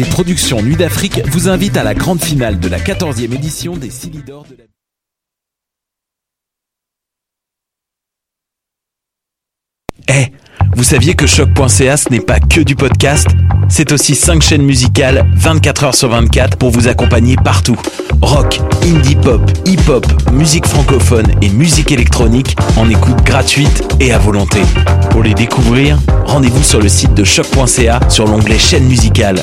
Les productions Nuit d'Afrique vous invitent à la grande finale de la 14e édition des Silidor de la... Eh, vous saviez que choc.ca ce n'est pas que du podcast C'est aussi 5 chaînes musicales 24 heures sur 24 pour vous accompagner partout. Rock, indie pop, hip-hop, musique francophone et musique électronique en écoute gratuite et à volonté. Pour les découvrir, rendez-vous sur le site de choc.ca sur l'onglet chaîne musicale.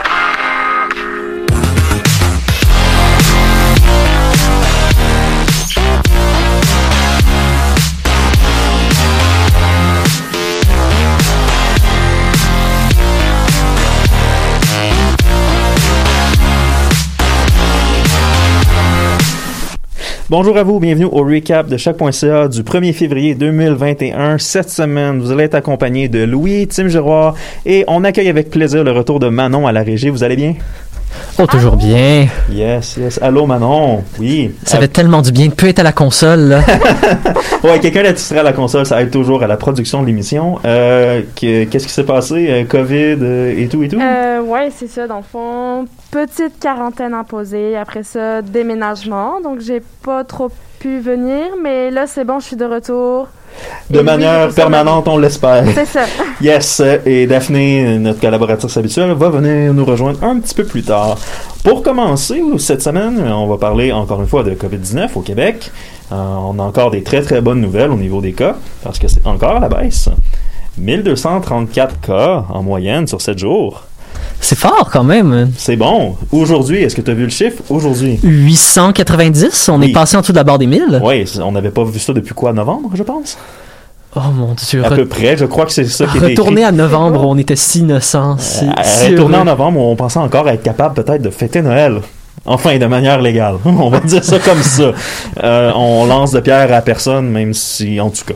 Bonjour à vous, bienvenue au recap de chaque.ca du 1er février 2021. Cette semaine, vous allez être accompagné de Louis, Tim Giroir et on accueille avec plaisir le retour de Manon à la régie. Vous allez bien? Oh, toujours bien. Yes, yes. Allô Manon, oui. Ça fait tellement du bien de plus être à la console. Là. ouais, quelqu'un d'attitré à la console, ça aide toujours à la production de l'émission. Euh, que- Qu'est-ce qui s'est passé? Euh, COVID euh, et tout et tout? Euh, ouais, c'est ça, dans le fond. Petite quarantaine imposée. Après ça, déménagement. Donc, j'ai pas trop pu venir. Mais là, c'est bon, je suis de retour. De et manière permanente, on l'espère. C'est ça. Yes, euh, et Daphné, notre collaboratrice habituelle, va venir nous rejoindre un petit peu plus tard. Pour commencer, cette semaine, on va parler encore une fois de COVID-19 au Québec. Euh, on a encore des très très bonnes nouvelles au niveau des cas, parce que c'est encore à la baisse. 1234 cas en moyenne sur 7 jours. C'est fort quand même. C'est bon. Aujourd'hui, est-ce que tu as vu le chiffre? Aujourd'hui. 890, on Oui. est passé en dessous de la barre des 1000. Oui, on n'avait pas vu ça depuis quoi, novembre, je pense? Oh mon dieu. À peu près, je crois que c'est ça qui était. Retourner à novembre, on était si innocents. si- si Retourner en novembre, on pensait encore être capable peut-être de fêter Noël. Enfin, de manière légale. on va dire ça comme ça. Euh, on lance de pierre à personne, même si, en tout cas.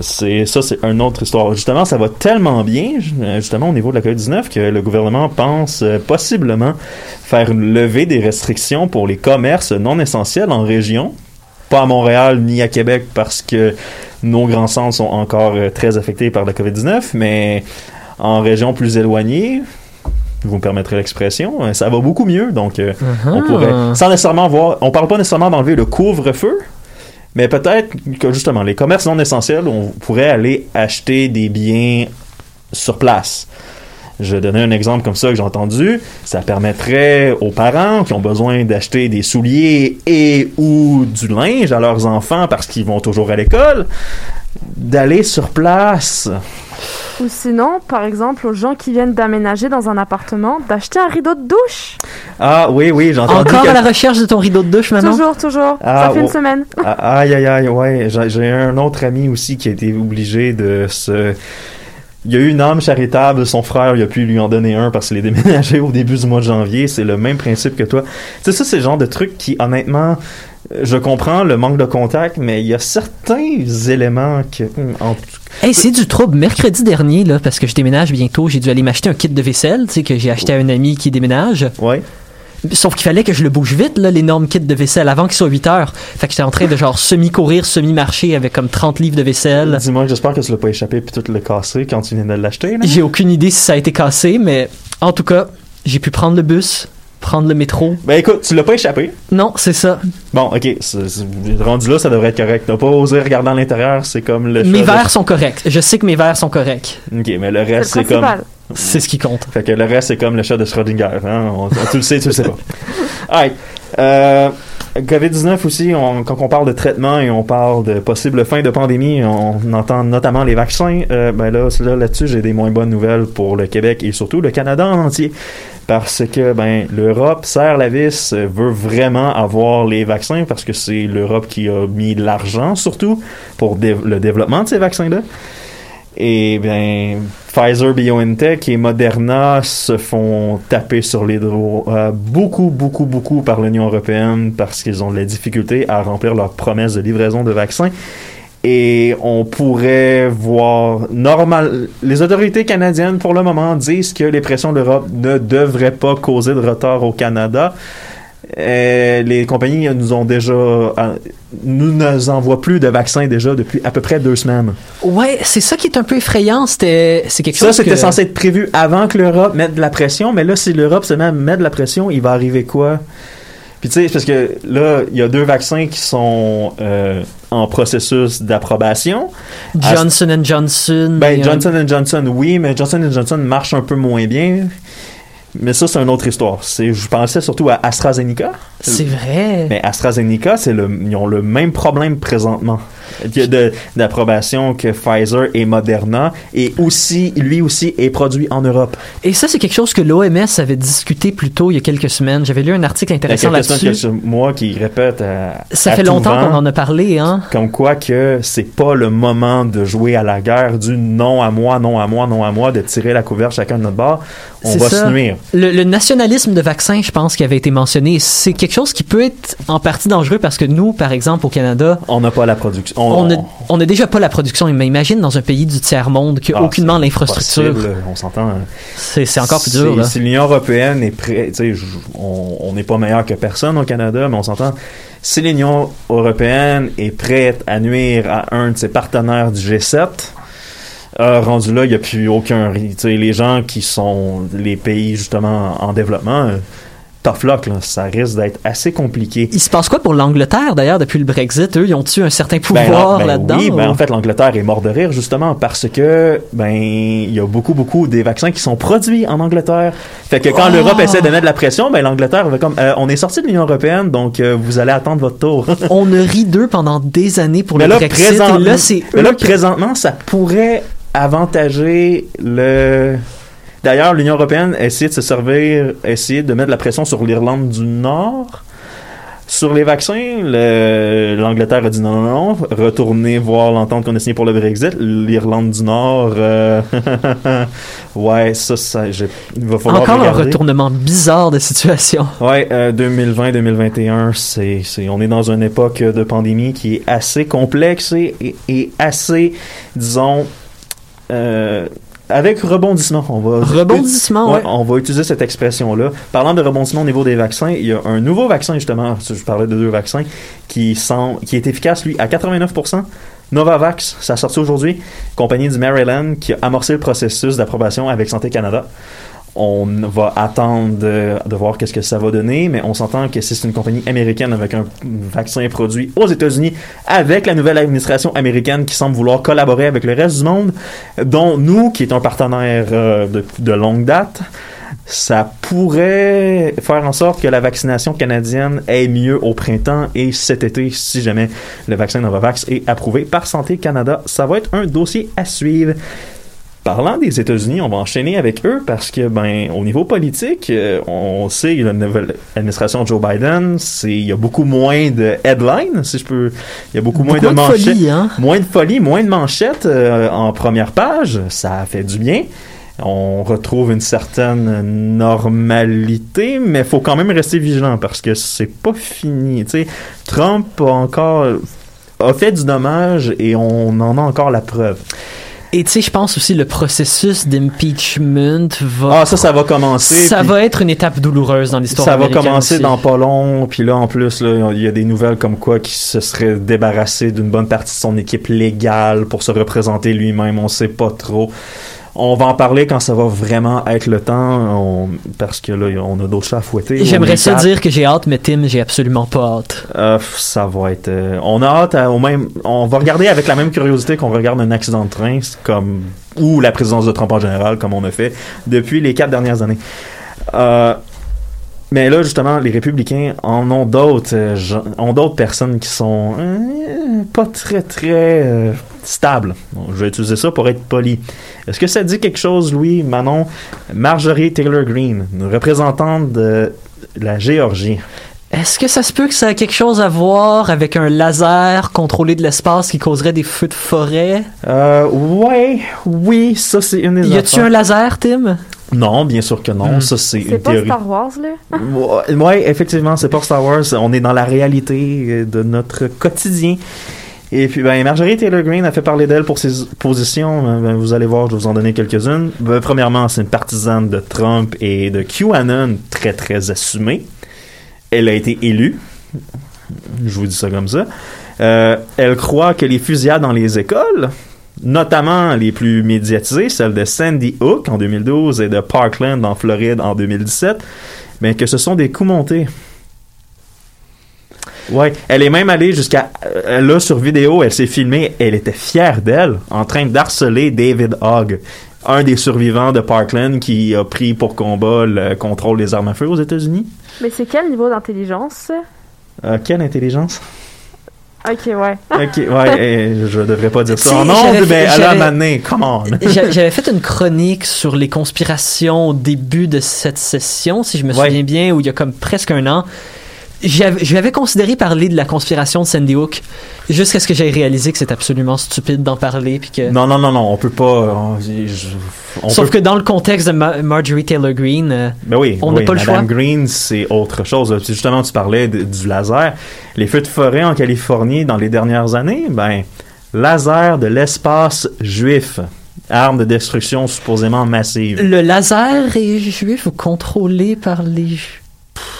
C'est ça, c'est une autre histoire. Justement, ça va tellement bien, euh, justement au niveau de la COVID-19, que le gouvernement pense euh, possiblement faire une levée des restrictions pour les commerces non essentiels en région. Pas à Montréal ni à Québec parce que nos grands centres sont encore euh, très affectés par la COVID-19, mais en région plus éloignée, vous me permettrez l'expression, ça va beaucoup mieux. Donc, euh, on pourrait, sans nécessairement voir, on parle pas nécessairement d'enlever le couvre-feu, mais peut-être que justement, les commerces non essentiels, on pourrait aller acheter des biens sur place. Je vais donner un exemple comme ça que j'ai entendu. Ça permettrait aux parents qui ont besoin d'acheter des souliers et ou du linge à leurs enfants parce qu'ils vont toujours à l'école, d'aller sur place. Ou sinon, par exemple, aux gens qui viennent d'aménager dans un appartement, d'acheter un rideau de douche. Ah oui, oui, j'ai entendu. Encore que- à la recherche de ton rideau de douche maintenant? Toujours, toujours. Ah, ça fait une semaine. Ah, Aïe, aïe, aïe, ouais. J'ai j'ai un autre ami aussi qui a été obligé de se... Il y a eu une âme charitable, son frère, il a pu lui en donner un parce qu'il est déménagé au début du mois de janvier. C'est le même principe que toi. Tu sais, ça, c'est le genre de truc qui, honnêtement, euh, je comprends le manque de contact, mais il y a certains éléments que... hum, en Hey, c'est du trouble. Mercredi dernier, là, parce que je déménage bientôt, j'ai dû aller m'acheter un kit de vaisselle, tu sais, que j'ai acheté à un ami qui déménage. Ouais. Sauf qu'il fallait que je le bouge vite, là, l'énorme kit de vaisselle, avant qu'il soit 8 heures. Fait que j'étais en train de genre semi-courir, semi-marcher avec comme 30 livres de vaisselle. Dis-moi, j'espère que tu l'as pas échappé puis tout le cassé quand tu viens de l'acheter. J'ai aucune idée si ça a été cassé, mais en tout cas, j'ai pu prendre le bus, prendre le métro. Ben écoute, tu l'as pas échappé. Non, c'est ça. Bon, ok, c'est- c'est- rendu là, ça devrait être correct. T'as pas osé regarder à l'intérieur, c'est comme le Mes chat de- verres sont corrects. Je sais que mes verres sont corrects. Ok, mais le reste, c'est comme... principal. C'est ce qui compte. Fait que le reste, c'est comme le chat de Schrödinger. Hein? On- tu le sais, tu le sais pas. Alright. Euh, COVID-19 aussi, on- quand on parle de traitement et on parle de possible fin de pandémie, on entend notamment les vaccins. Euh, ben là, là, là-dessus, j'ai des moins bonnes nouvelles pour le Québec et surtout le Canada en entier. Parce que ben l'Europe serre la vis, veut vraiment avoir les vaccins parce que c'est l'Europe qui a mis de l'argent surtout pour le développement de ces vaccins-là. Et bien, Pfizer, BioNTech et Moderna se font taper sur les doigts euh, beaucoup, beaucoup, beaucoup par l'Union européenne parce qu'ils ont de la difficulté à remplir leurs promesses de livraison de vaccins. Et on pourrait voir normal. Les autorités canadiennes, pour le moment, disent que les pressions de l'Europe ne devraient pas causer de retard au Canada. Euh, les compagnies nous ont déjà, euh, nous ne envoient plus de vaccins déjà depuis à peu près deux semaines. Ouais, c'est ça qui est un peu effrayant. C'était, c'est quelque Ça, chose c'était que- censé être prévu avant que l'Europe mette de la pression, mais là, si l'Europe se met à mettre de la pression, il va arriver quoi? Puis tu sais, parce que là, il y a deux vaccins qui sont euh, en processus d'approbation. Johnson Johnson. Ben, et, euh, Johnson Johnson, oui, mais Johnson Johnson marche un peu moins bien. Mais ça, c'est une autre histoire. Je pensais surtout à AstraZeneca. C'est vrai. Mais AstraZeneca, c'est le, ils ont le même problème présentement d'approbation que Pfizer et Moderna. Et aussi, lui aussi est produit en Europe. Et ça, c'est quelque chose que l'OMS avait discuté plus tôt il y a quelques semaines. J'avais lu un article intéressant là-dessus. mois qui répète à, Ça à fait longtemps qu'on en a parlé, hein. Comme quoi que c'est pas le moment de jouer à la guerre du non à moi, non à moi, non à moi, de tirer la couverture chacun de notre bord. On va ça. se nuire. Le, le nationalisme de vaccin, je pense, qui avait été mentionné, c'est quelque chose qui peut être en partie dangereux parce que nous, par exemple, au Canada, On n'a pas la production. on n'a on déjà pas la production. Mais imagine dans un pays du tiers-monde qui a Ah, aucunement l'infrastructure. On s'entend. hein. C'est encore plus dur, là. Si l'Union européenne est prête, on n'est pas meilleur que personne au Canada, mais on s'entend. Si l'Union européenne est prête à nuire à un de ses partenaires du G7, euh, rendu là, il n'y a plus aucun. les gens qui sont les pays justement en développement, euh, tough luck, là, ça risque d'être assez compliqué. Il se passe quoi pour l'Angleterre, d'ailleurs, depuis le Brexit? Eux, ils ont-tu un certain Ben, pouvoir ben là-dedans? Oui, ben, ou- en fait, l'Angleterre est mort de rire justement parce que ben il y a beaucoup beaucoup des vaccins qui sont produits en Angleterre. Fait que quand Oh! l'Europe essaie de mettre de la pression, ben l'Angleterre va comme euh, on est sorti de l'Union européenne, donc euh, vous allez attendre votre tour. On a ri d'eux pendant des années pour mais le là, Brexit. présent- et là, c'est mais là présentement, ça pourrait avantager le D'ailleurs, l'Union européenne essaie de se servir, essayer de mettre de la pression sur l'Irlande du Nord. Sur les vaccins, le- l'Angleterre a dit non, non, non, retournez voir l'entente qu'on a signée pour le Brexit. L'Irlande du Nord, euh, ouais, ça, ça il va falloir Encore un retournement bizarre de situation. Ouais, euh, 2020-2021, c'est, c'est, on est dans une époque de pandémie qui est assez complexe et- et assez, disons, euh, avec rebondissement. On va Rebondissement, Ouais, ouais. on va utiliser cette expression-là. Parlant de rebondissement au niveau des vaccins, il y a un nouveau vaccin, justement, je parlais de deux vaccins, qui, sont, qui est efficace, lui, à 89%. Novavax, ça a sorti aujourd'hui, compagnie du Maryland, qui a amorcé le processus d'approbation avec Santé Canada. On va attendre de, voir qu'est-ce que ça va donner, mais on s'entend que si c'est une compagnie américaine avec un vaccin produit aux États-Unis, avec la nouvelle administration américaine qui semble vouloir collaborer avec le reste du monde, dont nous, qui est un partenaire euh, de, longue date, ça pourrait faire en sorte que la vaccination canadienne est mieux au printemps et cet été, si jamais le vaccin Novavax est approuvé par Santé Canada. Ça va être un dossier à suivre. Parlant des États-Unis, on va enchaîner avec eux parce que, ben, au niveau politique, euh, on sait la nouvelle administration de Joe Biden, c'est il y a beaucoup moins de headlines, si je peux, il y a beaucoup moins de de manchettes, folie, hein? moins de folie, moins de manchettes euh, en première page. Ça fait du bien. On retrouve une certaine normalité, mais faut quand même rester vigilant parce que c'est pas fini. Trump a encore a fait du dommage et on en a encore la preuve. Et tu sais, je pense aussi le processus d'impeachment va. Ah, ça, ça va commencer. ça va être une étape douloureuse dans l'histoire Ça va commencer aussi. dans pas long, puis là, en plus, là, il y a des nouvelles comme quoi qu'il se serait débarrassé d'une bonne partie de son équipe légale pour se représenter lui-même. On sait pas trop. On va en parler quand ça va vraiment être le temps, on- parce que là, on a d'autres chats à fouetter. J'aimerais ça dire que j'ai hâte, mais Tim, j'ai absolument pas hâte. Euh, ça va être. euh, on a hâte à- au même. On va regarder avec la même curiosité qu'on regarde un accident de train, comme ou la présidence de Trump en général, comme on a fait depuis les quatre dernières années. Euh, Mais là, justement, les républicains en ont d'autres, euh, ont d'autres personnes qui sont euh, pas très, très euh, stables. Bon, je vais utiliser ça pour être poli. Est-ce que ça dit quelque chose, Louis, Manon? Marjorie Taylor Greene, une représentante de la Géorgie. Est-ce que ça se peut que ça a quelque chose à voir avec un laser contrôlé de l'espace qui causerait des feux de forêt? Euh, ouais, oui, ça c'est une des Y a-tu un laser, Tim? Non, bien sûr que non. Hmm. Ça c'est C'est une pas théorie. Star Wars, là? Ouais, effectivement, c'est pas Star Wars. On est dans la réalité de notre quotidien. Et puis, ben, Marjorie Taylor Greene a fait parler d'elle pour ses positions. Euh, ben, vous allez voir, je vais vous en donner quelques-unes. Ben, premièrement, c'est une partisane de Trump et de QAnon très, très assumée. Elle a été élue. Je vous dis ça comme ça. Euh, elle croit que les fusillades dans les écoles, notamment les plus médiatisées, celles de Sandy Hook en 2012 et de Parkland en Floride en 2017, mais que ce sont des coups montés. Ouais, elle est même allée jusqu'à euh, là sur vidéo, elle s'est filmée, elle était fière d'elle en train d'harceler David Hogg, un des survivants de Parkland qui a pris pour combat le contrôle des armes à feu aux États-Unis. Mais c'est quel niveau d'intelligence? Euh, quelle intelligence? Ok, ouais. Ok, ouais, eh, je devrais pas dire ça. J'avais mais fait- elle a j'avais- mané, come on. J'a- J'avais fait une chronique sur les conspirations au début de cette session, si je me Ouais. souviens bien, où il y a comme presque un an. J'avais- considéré parler de la conspiration de Sandy Hook, jusqu'à ce que j'aie réalisé que c'est absolument stupide d'en parler. Puis que... Non, non, non, non, on peut pas. On, je- on Sauf peut- que dans le contexte de Ma- Marjorie Taylor Greene, euh, Ben oui, On n'a oui, pas le Madame choix. Green, c'est autre chose. Justement, tu parlais de- du laser. Les feux de forêt en Californie dans les dernières années, ben, laser de l'espace juif. Arme de destruction supposément massive. le laser est juif ou contrôlé par les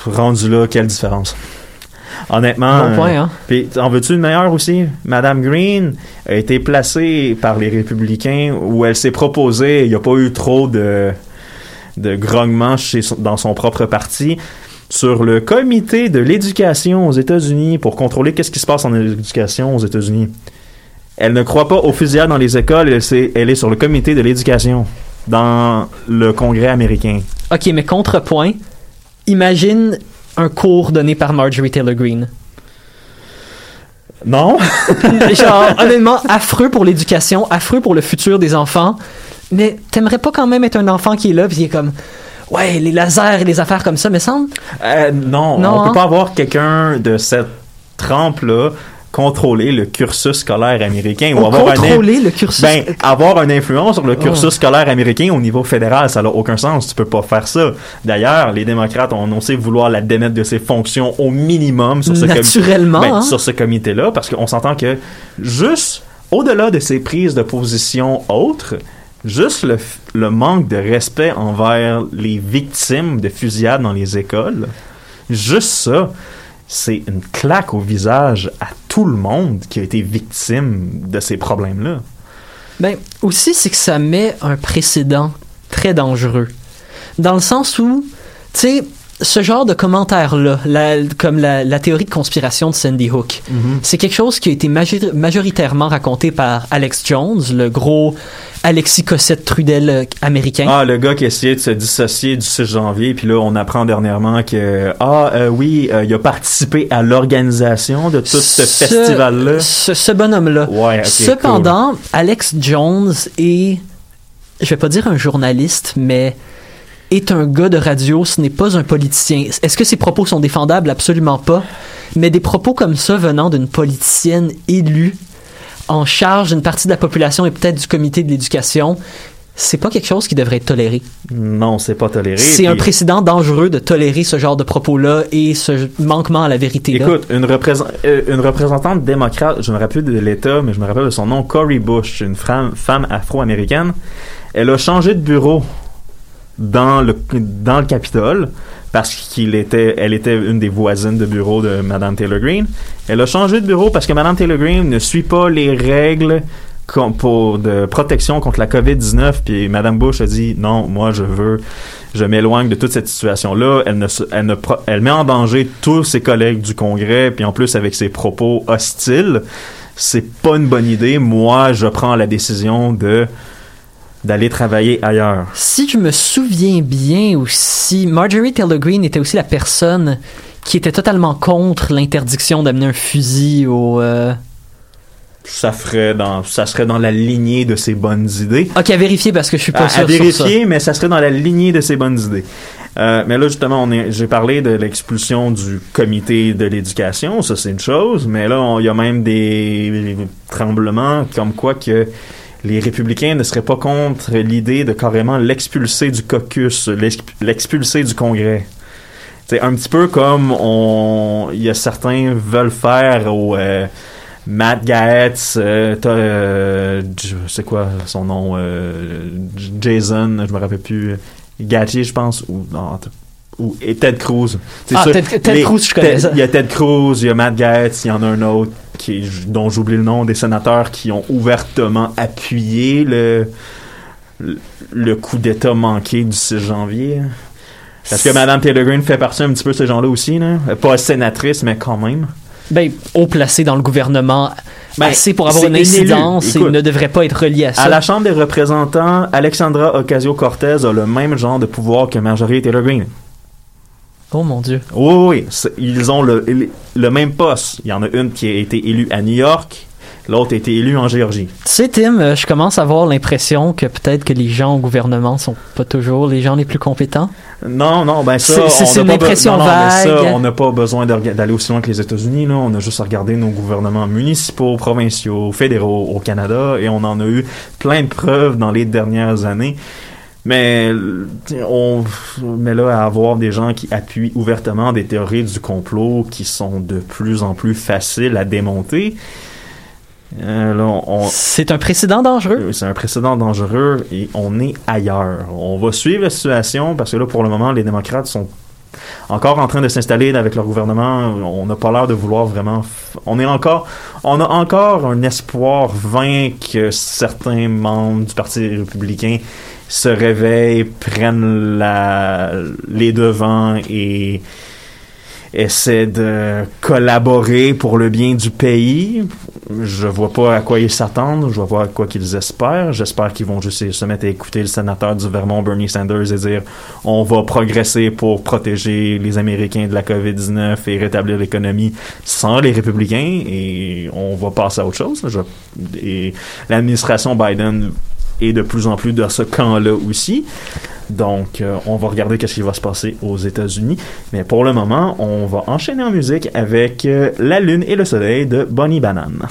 Rendu là, quelle différence. Honnêtement. Bon point, hein? Puis, en veux-tu une meilleure aussi? Madame Green a été placée par les républicains où elle s'est proposée, il n'y a pas eu trop de, de grognements chez dans son propre parti, sur le comité de l'éducation aux États-Unis pour contrôler qu'est-ce qui se passe en éducation aux États-Unis. Elle ne croit pas aux fusillades dans les écoles, elle, elle est sur le comité de l'éducation dans le Congrès américain. Ok, mais contrepoint, imagine un cours donné par Marjorie Taylor Greene. Non? Genre, honnêtement, affreux pour l'éducation, affreux pour le futur des enfants. Mais t'aimerais pas quand même être un enfant qui est là, puis qui est comme, ouais, les lasers et les affaires comme ça, mais semble? Euh, non, Non, on hein? peut pas avoir quelqu'un de cette trempe-là contrôler le cursus scolaire américain ou Ou avoir un, contrôler le cursus. ben, avoir une influence sur le cursus Oh. scolaire américain au niveau fédéral, ça n'a aucun sens. Tu peux pas faire ça. D'ailleurs, les démocrates ont annoncé vouloir la démettre de ses fonctions au minimum sur ce comité. naturellement. Ben, hein. sur ce comité-là, parce qu'on s'entend que juste au-delà de ses prises de position autres, juste le, le manque de respect envers les victimes de fusillades dans les écoles, juste ça, c'est une claque au visage à tout le monde qui a été victime de ces problèmes-là. Ben, aussi, c'est que ça met un précédent très dangereux. Dans le sens où, tu sais, ce genre de commentaires-là, la- comme la, la théorie de conspiration de Sandy Hook, c'est quelque chose qui a été major- majoritairement raconté par Alex Jones, le gros Alexis Cossette Trudel euh, américain. Ah, le gars qui essayait de se dissocier du 6 janvier, puis là, on apprend dernièrement que, ah, euh, oui, euh, il a participé à l'organisation de tout ce, festival-là. Ce, ce bonhomme-là. Ouais, Cependant, Alex Jones est, je vais pas dire un journaliste, mais est un gars de radio, ce n'est pas un politicien. Est-ce que ses propos sont défendables? Absolument pas. Mais des propos comme ça venant d'une politicienne élue en charge d'une partie de la population et peut-être du comité de l'éducation, c'est pas quelque chose qui devrait être toléré. Non, c'est pas toléré. C'est un précédent dangereux de tolérer ce genre de propos-là et ce manquement à la vérité là. Écoute, une, représent- euh, une représentante démocrate, je me rappelle de l'État, mais je me rappelle de son nom, Cory Bush, une femme, femme afro-américaine. Elle a changé de bureau dans le, dans le Capitole parce qu'il était, elle était une des voisines de bureau de Madame Taylor Greene. Elle a changé de bureau parce que Madame Taylor Greene ne suit pas les règles pour de protection contre la COVID-19 puis Madame Bush a dit non, moi je veux je m'éloigne de toute cette situation-là. Elle, ne, elle, ne elle met en danger tous ses collègues du Congrès, puis en plus avec ses propos hostiles. C'est pas une bonne idée. Moi, je prends la décision de d'aller travailler ailleurs. Si je me souviens bien aussi, Marjorie Taylor Greene était aussi la personne qui était totalement contre l'interdiction d'amener un fusil au. euh, Ça ferait dans, ça serait dans la lignée de ses bonnes idées. Ok, à vérifier parce que je suis pas à, sûr à sur ça. vérifier, mais ça serait dans la lignée de ses bonnes idées. Euh, mais là, justement, j'ai parlé de l'expulsion du comité de l'éducation, ça c'est une chose, mais là, il y a même des tremblements comme quoi que les républicains ne seraient pas contre l'idée de carrément l'expulser du caucus, l'exp- l'expulser du Congrès. C'est un petit peu comme on, il y a certains veulent faire au euh, Matt Gaetz, euh, euh, c'est quoi son nom, euh, Jason, je me rappelle plus, Gatchi, je pense, ou non, ou et Ted Cruz. Ah, ça, Ted, Ted les- Cruz, je connais ça. Il y a Ted Cruz, il y a Matt Gaetz, il y en a un autre qui, dont j'oublie le nom, des sénateurs qui ont ouvertement appuyé le, le, le coup d'État manqué du 6 janvier. Parce que Mme Taylor Greene fait partie un petit peu de ces gens-là aussi, là. Pas sénatrice, mais quand même. Ben, haut placé dans le gouvernement, Ben, assez pour avoir une incidence et ne devrait pas être relié à ça. À la Chambre des représentants, Alexandra Ocasio-Cortez a le même genre de pouvoir que Marjorie Taylor Greene. Oh mon dieu. Oui, oui, Ils ont le, le même poste. Il y en a une qui a été élue à New York, l'autre a été élue en Géorgie. Tu sais, Tim, euh, je commence à avoir l'impression que peut-être que les gens au gouvernement sont pas toujours les gens les plus compétents. Non, non, ben ça, C'est- une impression non, non, mais ça, vague. on n'a pas besoin d'aller aussi loin que les États-Unis. Là, on a juste à regarder nos gouvernements municipaux, provinciaux, fédéraux au Canada, et on en a eu plein de preuves dans les dernières années. Mais on, mais là, à avoir des gens qui appuient ouvertement des théories du complot qui sont de plus en plus faciles à démonter. euh, on, C'est un précédent dangereux. euh, c'est un précédent dangereux et on est ailleurs. On va suivre la situation parce que là, pour le moment, les démocrates sont encore en train de s'installer avec leur gouvernement. On n'a pas l'air de vouloir vraiment. On est encore, on a encore un espoir vain que certains membres du Parti républicain se réveillent, prennent la, les devants et essaient de collaborer pour le bien du pays. Je vois pas à quoi ils s'attendent, je vois pas à quoi qu'ils espèrent. J'espère qu'ils vont juste se mettre à écouter le sénateur du Vermont, Bernie Sanders, et dire on va progresser pour protéger les Américains de la COVID-19 et rétablir l'économie sans les républicains et on va passer à autre chose. Et l'administration Biden est de plus en plus dans ce camp-là aussi. Donc, euh, on va regarder qu'est-ce qui va se passer aux États-Unis. Mais pour le moment, on va enchaîner en musique avec euh, La Lune et le Soleil de Bonnie Banane.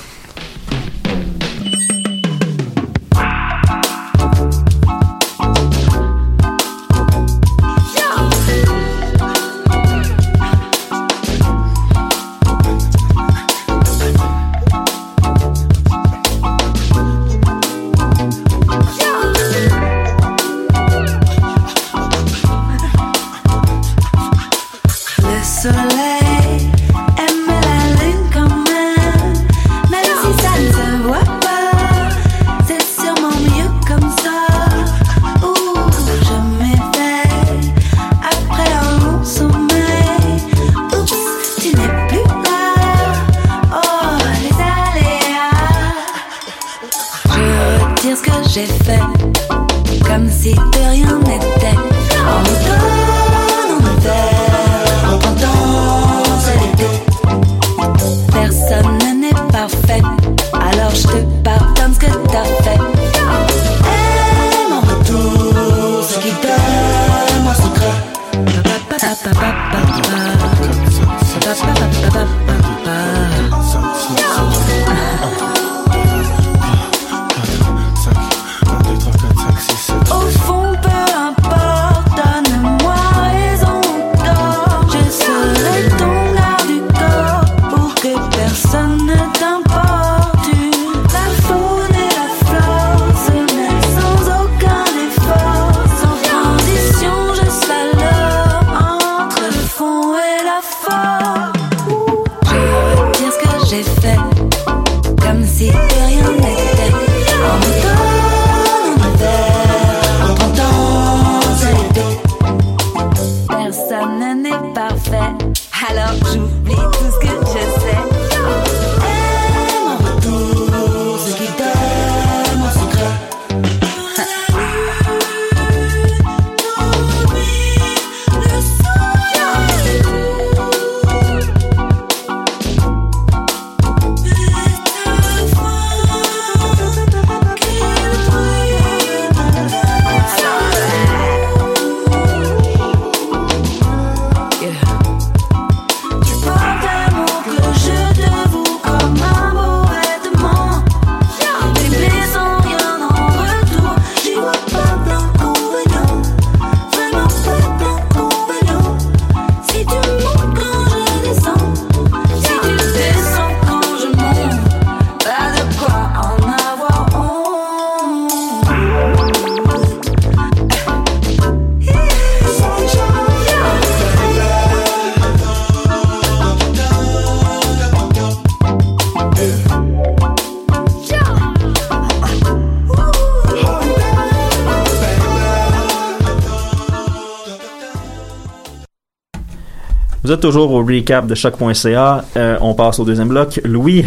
Vous êtes toujours au recap de choc.ca. Euh, on passe au deuxième bloc. Louis,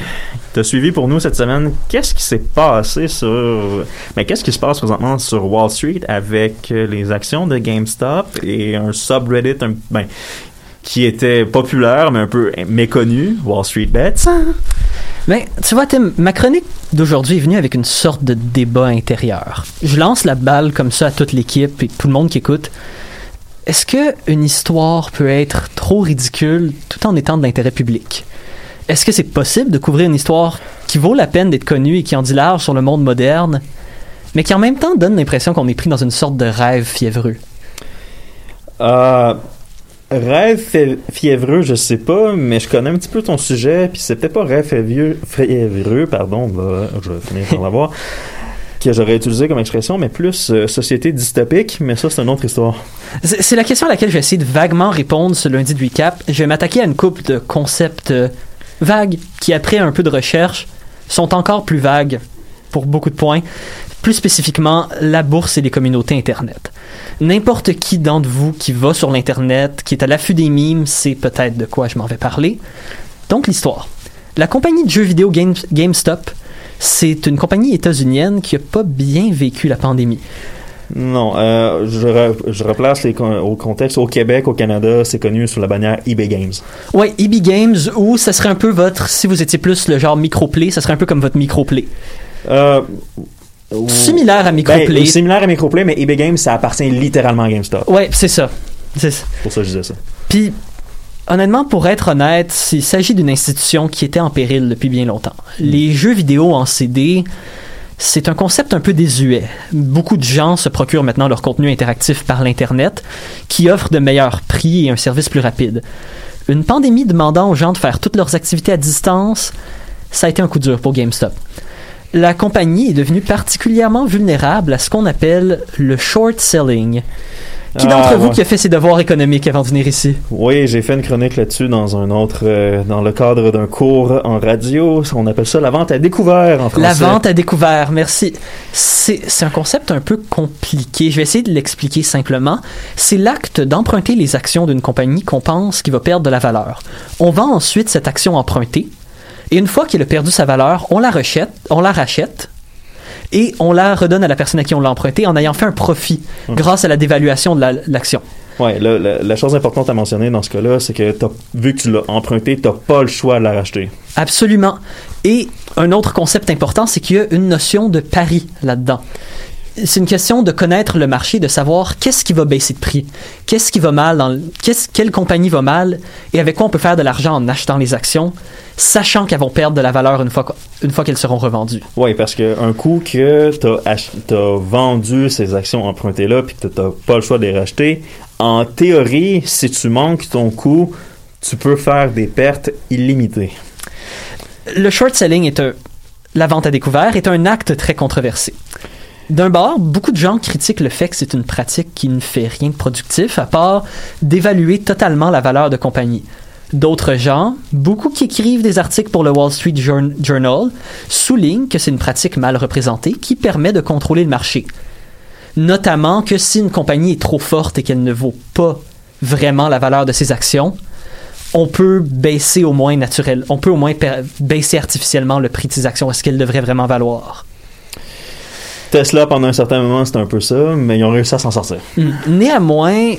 t'as suivi pour nous cette semaine. Qu'est-ce qui s'est passé sur... Mais qu'est-ce qui se passe présentement sur Wall Street avec euh, les actions de GameStop et un subreddit ben, qui était populaire mais un peu méconnu, Wall Street Bets? Mais tu vois, Tim, ma chronique d'aujourd'hui est venue avec une sorte de débat intérieur. Je lance la balle comme ça à toute l'équipe et tout le monde qui écoute. Est-ce que une histoire peut être trop ridicule tout en étant de l'intérêt public? Est-ce que c'est possible de couvrir une histoire qui vaut la peine d'être connue et qui en dit large sur le monde moderne, mais qui en même temps donne l'impression qu'on est pris dans une sorte de rêve fiévreux? Euh, rêve fiévreux, je sais pas, mais je connais un petit peu ton sujet, puis c'est peut-être pas rêve fiévreux, pardon, je vais finir par l'avoir, que j'aurais utilisé comme expression, mais plus euh, société dystopique, mais ça, c'est une autre histoire. C'est la question à laquelle je vais essayer de vaguement répondre ce lundi de recap. Je vais m'attaquer à une couple de concepts euh, vagues qui, après un peu de recherche, sont encore plus vagues pour beaucoup de points. Plus spécifiquement, la bourse et les communautés Internet. N'importe qui d'entre vous qui va sur l'Internet, qui est à l'affût des mimes, sait peut-être de quoi je m'en vais parler. Donc, l'histoire. La compagnie de jeux vidéo Game- GameStop, c'est une compagnie états-unienne qui a pas bien vécu la pandémie. Non, euh, je, re- je replace les au contexte. Au Québec, au Canada, c'est connu sous la bannière eBay Games. Ouais, EB Games, ou ça serait un peu votre, si vous étiez plus le genre microplay, ça serait un peu comme votre microplay. Euh, Similaire à microplay. Ben, similaire à Microplay, mais eBay Games, ça appartient littéralement à GameStop. Ouais, c'est ça. C'est ça. C'est pour ça que je disais ça. Puis, honnêtement, pour être honnête, il s'agit d'une institution qui était en péril depuis bien longtemps. Les jeux vidéo en CD, c'est un concept un peu désuet. Beaucoup de gens se procurent maintenant leur contenu interactif par l'Internet, qui offre de meilleurs prix et un service plus rapide. Une pandémie demandant aux gens de faire toutes leurs activités à distance, ça a été un coup dur pour GameStop. La compagnie est devenue particulièrement vulnérable à ce qu'on appelle le short selling. Qui d'entre Ah, vous ouais. qui a fait ses devoirs économiques avant de venir ici? Oui, j'ai fait une chronique là-dessus dans un autre, euh, dans le cadre d'un cours en radio. On appelle ça la vente à découvert en français. La vente à découvert, merci. C'est c'est un concept un peu compliqué. Je vais essayer de l'expliquer simplement. C'est l'acte d'emprunter les actions d'une compagnie qu'on pense qui va perdre de la valeur. On vend ensuite cette action empruntée, et une fois qu'elle a perdu sa valeur, on la rachète, on la rachète, et on la redonne à la personne à qui on l'a empruntée en ayant fait un profit Hum. grâce à la dévaluation de la- l'action. Ouais, là, la, la chose importante à mentionner dans ce cas-là, c'est que vu que tu l'as emprunté, t'as pas le choix de la racheter. Absolument. Et un autre concept important, c'est qu'il y a une notion de pari là-dedans. C'est une question de connaître le marché, de savoir qu'est-ce qui va baisser de prix, qu'est-ce qui va mal, dans le- qu'est-ce- quelle compagnie va mal, et avec quoi on peut faire de l'argent en achetant les actions, sachant qu'elles vont perdre de la valeur une fois, qu- une fois qu'elles seront revendues. Oui, parce que un coup que ach- t'as vendu ces actions empruntées-là, puis que t'as pas le choix de les racheter, en théorie, si tu manques ton coup, tu peux faire des pertes illimitées. Le short selling est un, la vente à découvert est un acte très controversé. D'un bord, beaucoup de gens critiquent le fait que c'est une pratique qui ne fait rien de productif à part d'évaluer totalement la valeur de compagnie. D'autres gens, beaucoup qui écrivent des articles pour le Wall Street Jour- Journal, soulignent que c'est une pratique mal représentée qui permet de contrôler le marché. Notamment que si une compagnie est trop forte et qu'elle ne vaut pas vraiment la valeur de ses actions, on peut baisser au moins naturel, on peut au moins baisser artificiellement le prix de ses actions. Est-ce qu'elles devraient vraiment valoir? Tesla, pendant un certain moment, c'était un peu ça, mais ils ont réussi à s'en sortir. Néanmoins,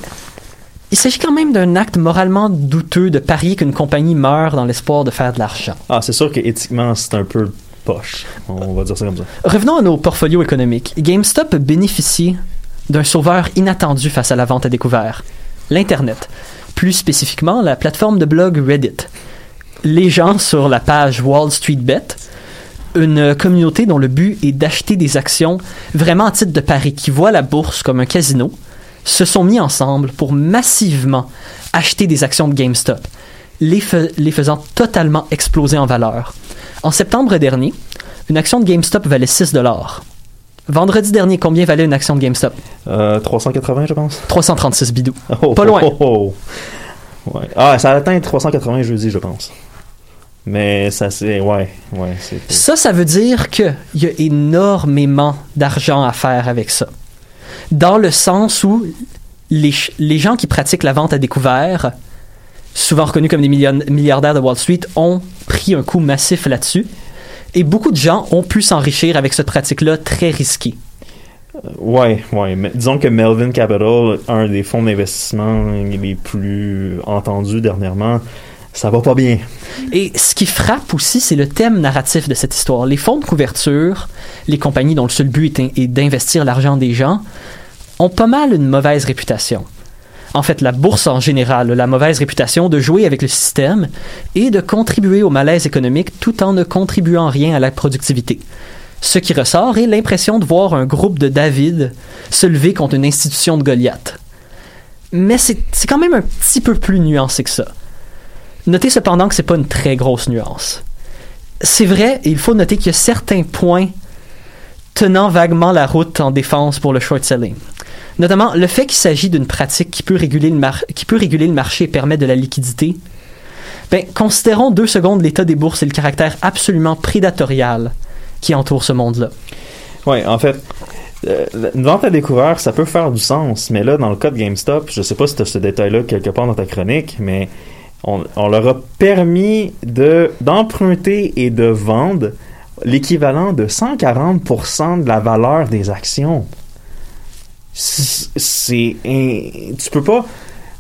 il s'agit quand même d'un acte moralement douteux de parier qu'une compagnie meurt dans l'espoir de faire de l'argent. Ah, c'est sûr qu'éthiquement, c'est un peu poche. On va dire ça comme ça. Revenons à nos portfolios économiques. GameStop bénéficie d'un sauveur inattendu face à la vente à découvert. L'Internet. Plus spécifiquement, la plateforme de blog Reddit. Les gens sur la page Wall Street Bet, une communauté dont le but est d'acheter des actions vraiment à titre de pari, qui voit la bourse comme un casino, se sont mis ensemble pour massivement acheter des actions de GameStop, les, fais- les faisant totalement exploser en valeur. En septembre dernier, une action de GameStop valait 6 dollars. Vendredi dernier, combien valait une action de GameStop? Euh, 380, je pense. 336 bidous. Oh, Pas loin. oh, oh. Ouais. Ah, ça a atteint 380 jeudi, je pense. Mais ça, c'est. Ouais, ouais. Ça, ça veut dire qu'il y a énormément d'argent à faire avec ça. Dans le sens où les, les gens qui pratiquent la vente à découvert souvent reconnus comme des milliardaires de Wall Street, ont pris un coup massif là-dessus. Et beaucoup de gens ont pu s'enrichir avec cette pratique-là très risquée. Ouais, ouais. Mais disons que Melvin Capital, un des fonds d'investissement les plus entendus dernièrement, ça va pas bien. Et ce qui frappe aussi, c'est le thème narratif de cette histoire. Les fonds de couverture, les compagnies dont le seul but est, est d'investir l'argent des gens, ont pas mal une mauvaise réputation. En fait, la bourse en général a la mauvaise réputation de jouer avec le système et de contribuer au malaise économique tout en ne contribuant rien à la productivité. Ce qui ressort est l'impression de voir un groupe de David se lever contre une institution de Goliath. Mais c'est quand même un petit peu plus nuancé que ça. Notez cependant que c'est pas une très grosse nuance. C'est vrai, il faut noter qu'il y a certains points tenant vaguement la route en défense pour le short selling. Notamment le fait qu'il s'agit d'une pratique qui peut, réguler le qui peut réguler le marché et permettre de la liquidité. Ben, considérons deux secondes l'état des bourses et le caractère absolument prédatorial qui entoure ce monde-là. Ouais, en fait, euh, une vente à découvert, ça peut faire du sens, mais là, dans le cas de GameStop, je sais pas si tu as ce détail-là quelque part dans ta chronique, mais on, on leur a permis de d'emprunter et de vendre l'équivalent de 140% de la valeur des actions. C'est... tu peux pas...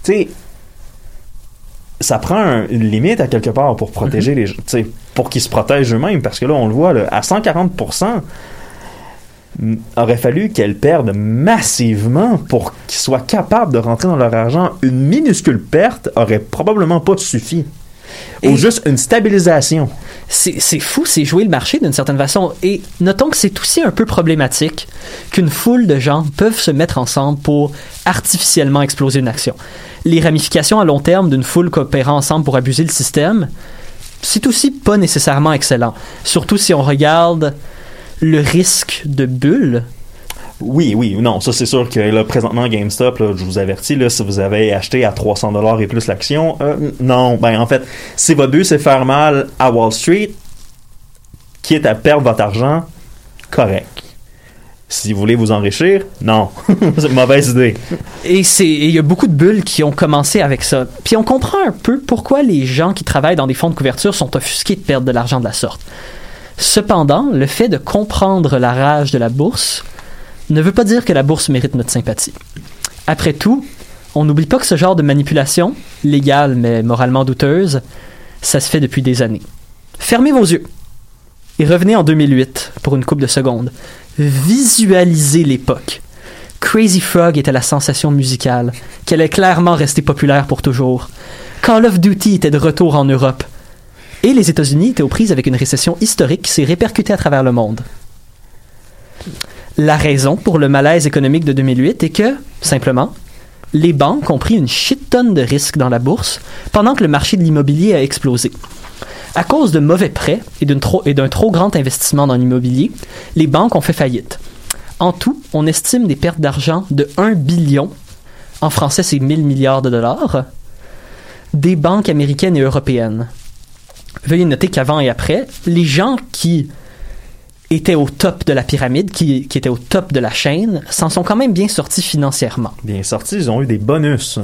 Tu sais... Ça prend un- une limite à quelque part pour protéger les gens, pour qu'ils se protègent eux-mêmes, parce que là, on le voit, là, à 140%, m- aurait fallu qu'elles perdent massivement pour qu'ils soient capables de rentrer dans leur argent. Une minuscule perte aurait probablement pas suffi. Et- Ou juste une stabilisation. C'est c'est fou, c'est jouer le marché d'une certaine façon. Et notons que c'est aussi un peu problématique qu'une foule de gens peuvent se mettre ensemble pour artificiellement exploser une action. Les ramifications à long terme d'une foule coopérant ensemble pour abuser le système, c'est aussi pas nécessairement excellent. Surtout si on regarde le risque de bulle? Oui, oui, non, ça c'est sûr que là, présentement, GameStop, là, je vous avertis, là, si vous avez acheté à 300$ et plus l'action, euh, non, ben en fait, si votre but c'est faire mal à Wall Street, quitte à perdre votre argent, correct. Si vous voulez vous enrichir, non, c'est une mauvaise idée. Et c'est et il y a beaucoup de bulles qui ont commencé avec ça. Puis on comprend un peu pourquoi les gens qui travaillent dans des fonds de couverture sont offusqués de perdre de l'argent de la sorte. Cependant, le fait de comprendre la rage de la bourse ne veut pas dire que la bourse mérite notre sympathie. Après tout, on n'oublie pas que ce genre de manipulation, légale mais moralement douteuse, ça se fait depuis des années. Fermez vos yeux et revenez en 2008 pour une coupe de secondes. Visualisez l'époque. Crazy Frog était la sensation musicale, qu'elle est clairement restée populaire pour toujours. Call of Duty était de retour en Europe. Et les États-Unis étaient aux prises avec une récession historique qui s'est répercutée à travers le monde. La raison pour le malaise économique de 2008 est que, simplement, les banques ont pris une shit tonne de risques dans la bourse pendant que le marché de l'immobilier a explosé. À cause de mauvais prêts et d'un trop, grand investissement dans l'immobilier, les banques ont fait faillite. En tout, on estime des pertes d'argent de 1 billion, en français c'est 1000 milliards de dollars, des banques américaines et européennes. Veuillez noter qu'avant et après, les gens qui étaient au top de la pyramide, qui, qui étaient au top de la chaîne, s'en sont quand même bien sortis financièrement. Bien sorti, ils ont eu des bonus.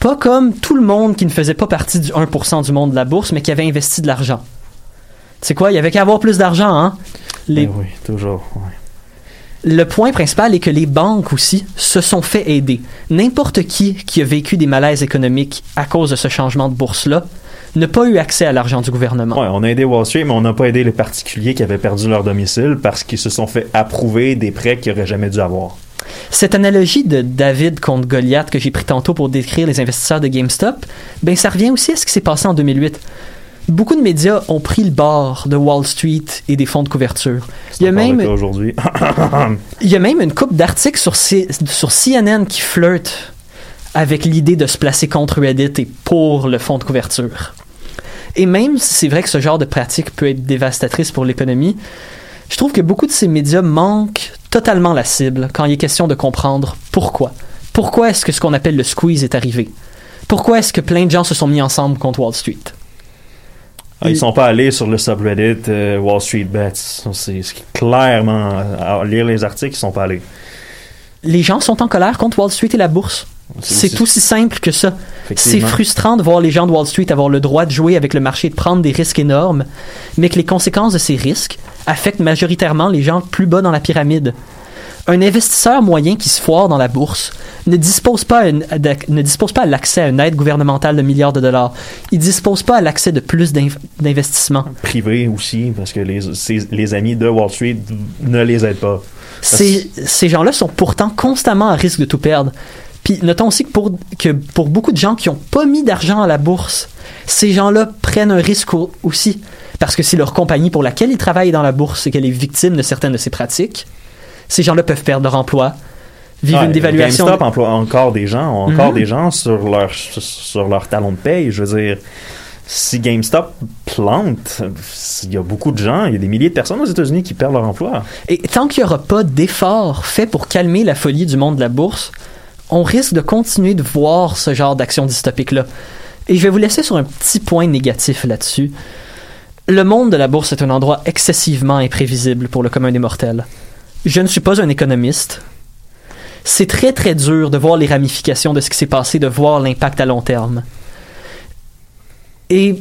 Pas comme tout le monde qui ne faisait pas partie du 1% du monde de la bourse, mais qui avait investi de l'argent. C'est quoi? Il y avait qu'à avoir plus d'argent, hein? Les, Ben oui, toujours. Le point principal est que les banques aussi se sont fait aider. N'importe qui qui a vécu des malaises économiques à cause de ce changement de bourse-là n'a pas eu accès à l'argent du gouvernement. Ouais, on a aidé Wall Street, mais on n'a pas aidé les particuliers qui avaient perdu leur domicile parce qu'ils se sont fait approuver des prêts qu'ils n'auraient jamais dû avoir. Cette analogie de David contre Goliath que j'ai pris tantôt pour décrire les investisseurs de GameStop, ben ça revient aussi à ce qui s'est passé en 2008. Beaucoup de médias ont pris le bord de Wall Street et des fonds de couverture. Il y a même aujourd'hui. Il y a même une coupe d'articles sur, C- sur CNN qui flirtent avec l'idée de se placer contre Reddit et pour le fonds de couverture. Et même si c'est vrai que ce genre de pratique peut être dévastatrice pour l'économie, je trouve que beaucoup de ces médias manquent totalement la cible quand il est question de comprendre pourquoi. Pourquoi est-ce que ce qu'on appelle le squeeze est arrivé? Pourquoi est-ce que plein de gens se sont mis ensemble contre Wall Street? Ah, ils sont pas allés sur le subreddit euh, Wall Street Bets. C'est clairement à lire les articles, ils sont pas allés. les gens sont en colère contre Wall Street et la bourse? C'est aussi- aussi simple que ça. C'est frustrant de voir les gens de Wall Street avoir le droit de jouer avec le marché, de prendre des risques énormes, mais que les conséquences de ces risques affectent majoritairement les gens plus bas dans la pyramide. Un investisseur moyen qui se foire dans la bourse ne dispose pas, à une- d'ac- ne dispose pas à l'accès à une aide gouvernementale de milliards de dollars. Il dispose pas à l'accès de plus d'inv- d'investissements. privé aussi, parce que les, les amis de Wall Street ne les aident pas. Ces, ces gens-là sont pourtant constamment à risque de tout perdre. Puis notons aussi que pour, que pour beaucoup de gens qui n'ont pas mis d'argent à la bourse, ces gens-là prennent un risque au- aussi. Parce que si leur compagnie pour laquelle ils travaillent dans la bourse et qu'elle est victime de certaines de ces pratiques, ces gens-là peuvent perdre leur emploi, vivre une dévaluation. GameStop emploie encore des gens, ont encore Mhm. des gens sur leur, sur leur talon de paye. Je veux dire, si GameStop plante, il y a beaucoup de gens, il y a des milliers de personnes aux États-Unis qui perdent leur emploi. Et tant qu'il n'y aura pas d'efforts faits pour calmer la folie du monde de la bourse, on risque de continuer de voir ce genre d'action dystopique-là. Et je vais vous laisser sur un petit point négatif là-dessus. Le monde de la bourse est un endroit excessivement imprévisible pour le commun des mortels. Je ne suis pas un économiste. C'est très très dur de voir les ramifications de ce qui s'est passé, de voir l'impact à long terme. Et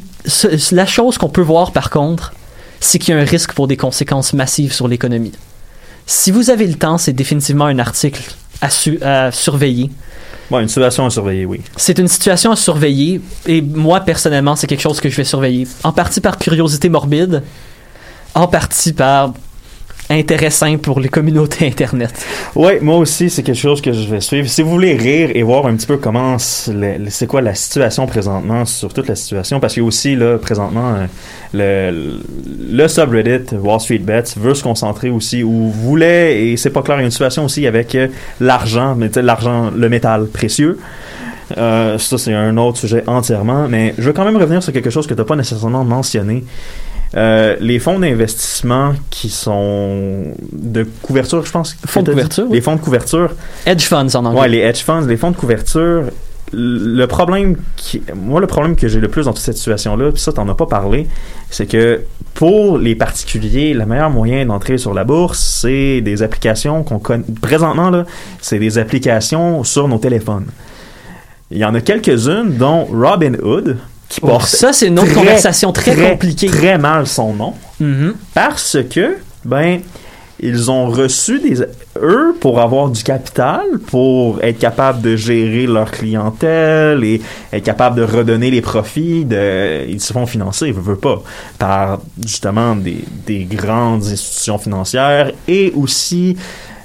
la chose qu'on peut voir par contre, c'est qu'il y a un risque pour des conséquences massives sur l'économie. Si vous avez le temps, c'est définitivement un article à, su- à surveiller. Bon, une situation à surveiller, oui. C'est une situation à surveiller et moi personnellement, c'est quelque chose que je vais surveiller. En partie par curiosité morbide, en partie par simple pour les communautés Internet. Ouais, moi aussi, c'est quelque chose que je vais suivre. Si vous voulez rire et voir un petit peu comment c'est quoi la situation présentement sur toute la situation, parce qu'il y a aussi là présentement euh, le, subreddit Wall Street Bets veut se concentrer aussi ou voulait et c'est pas clair il y a une situation aussi avec euh, l'argent, mais l'argent, le métal précieux. Euh, ça c'est un autre sujet entièrement, mais je veux quand même revenir sur quelque chose que tu n'as pas nécessairement mentionné. Euh, les fonds d'investissement qui sont de couverture, je pense. Fonds de couverture. Les fonds de couverture. Hedge funds en anglais. Ouais, les hedge funds, les fonds de couverture. Le problème qui, moi, le problème que j'ai le plus dans toute cette situation-là, puis ça, t'en as pas parlé, c'est que pour les particuliers, le meilleur moyen d'entrer sur la bourse, c'est des applications qu'on connaît. Présentement, là, c'est des applications sur nos téléphones. Il y en a quelques-unes, dont Robinhood, qui Oh, ça, c'est une autre très, conversation très, compliquée. très mal son nom Mhm. parce que ben ils ont reçu des eux pour avoir du capital pour être capable de gérer leur clientèle et être capable de redonner les profits de ils se font financer veut, veut pas par justement des, des grandes institutions financières et aussi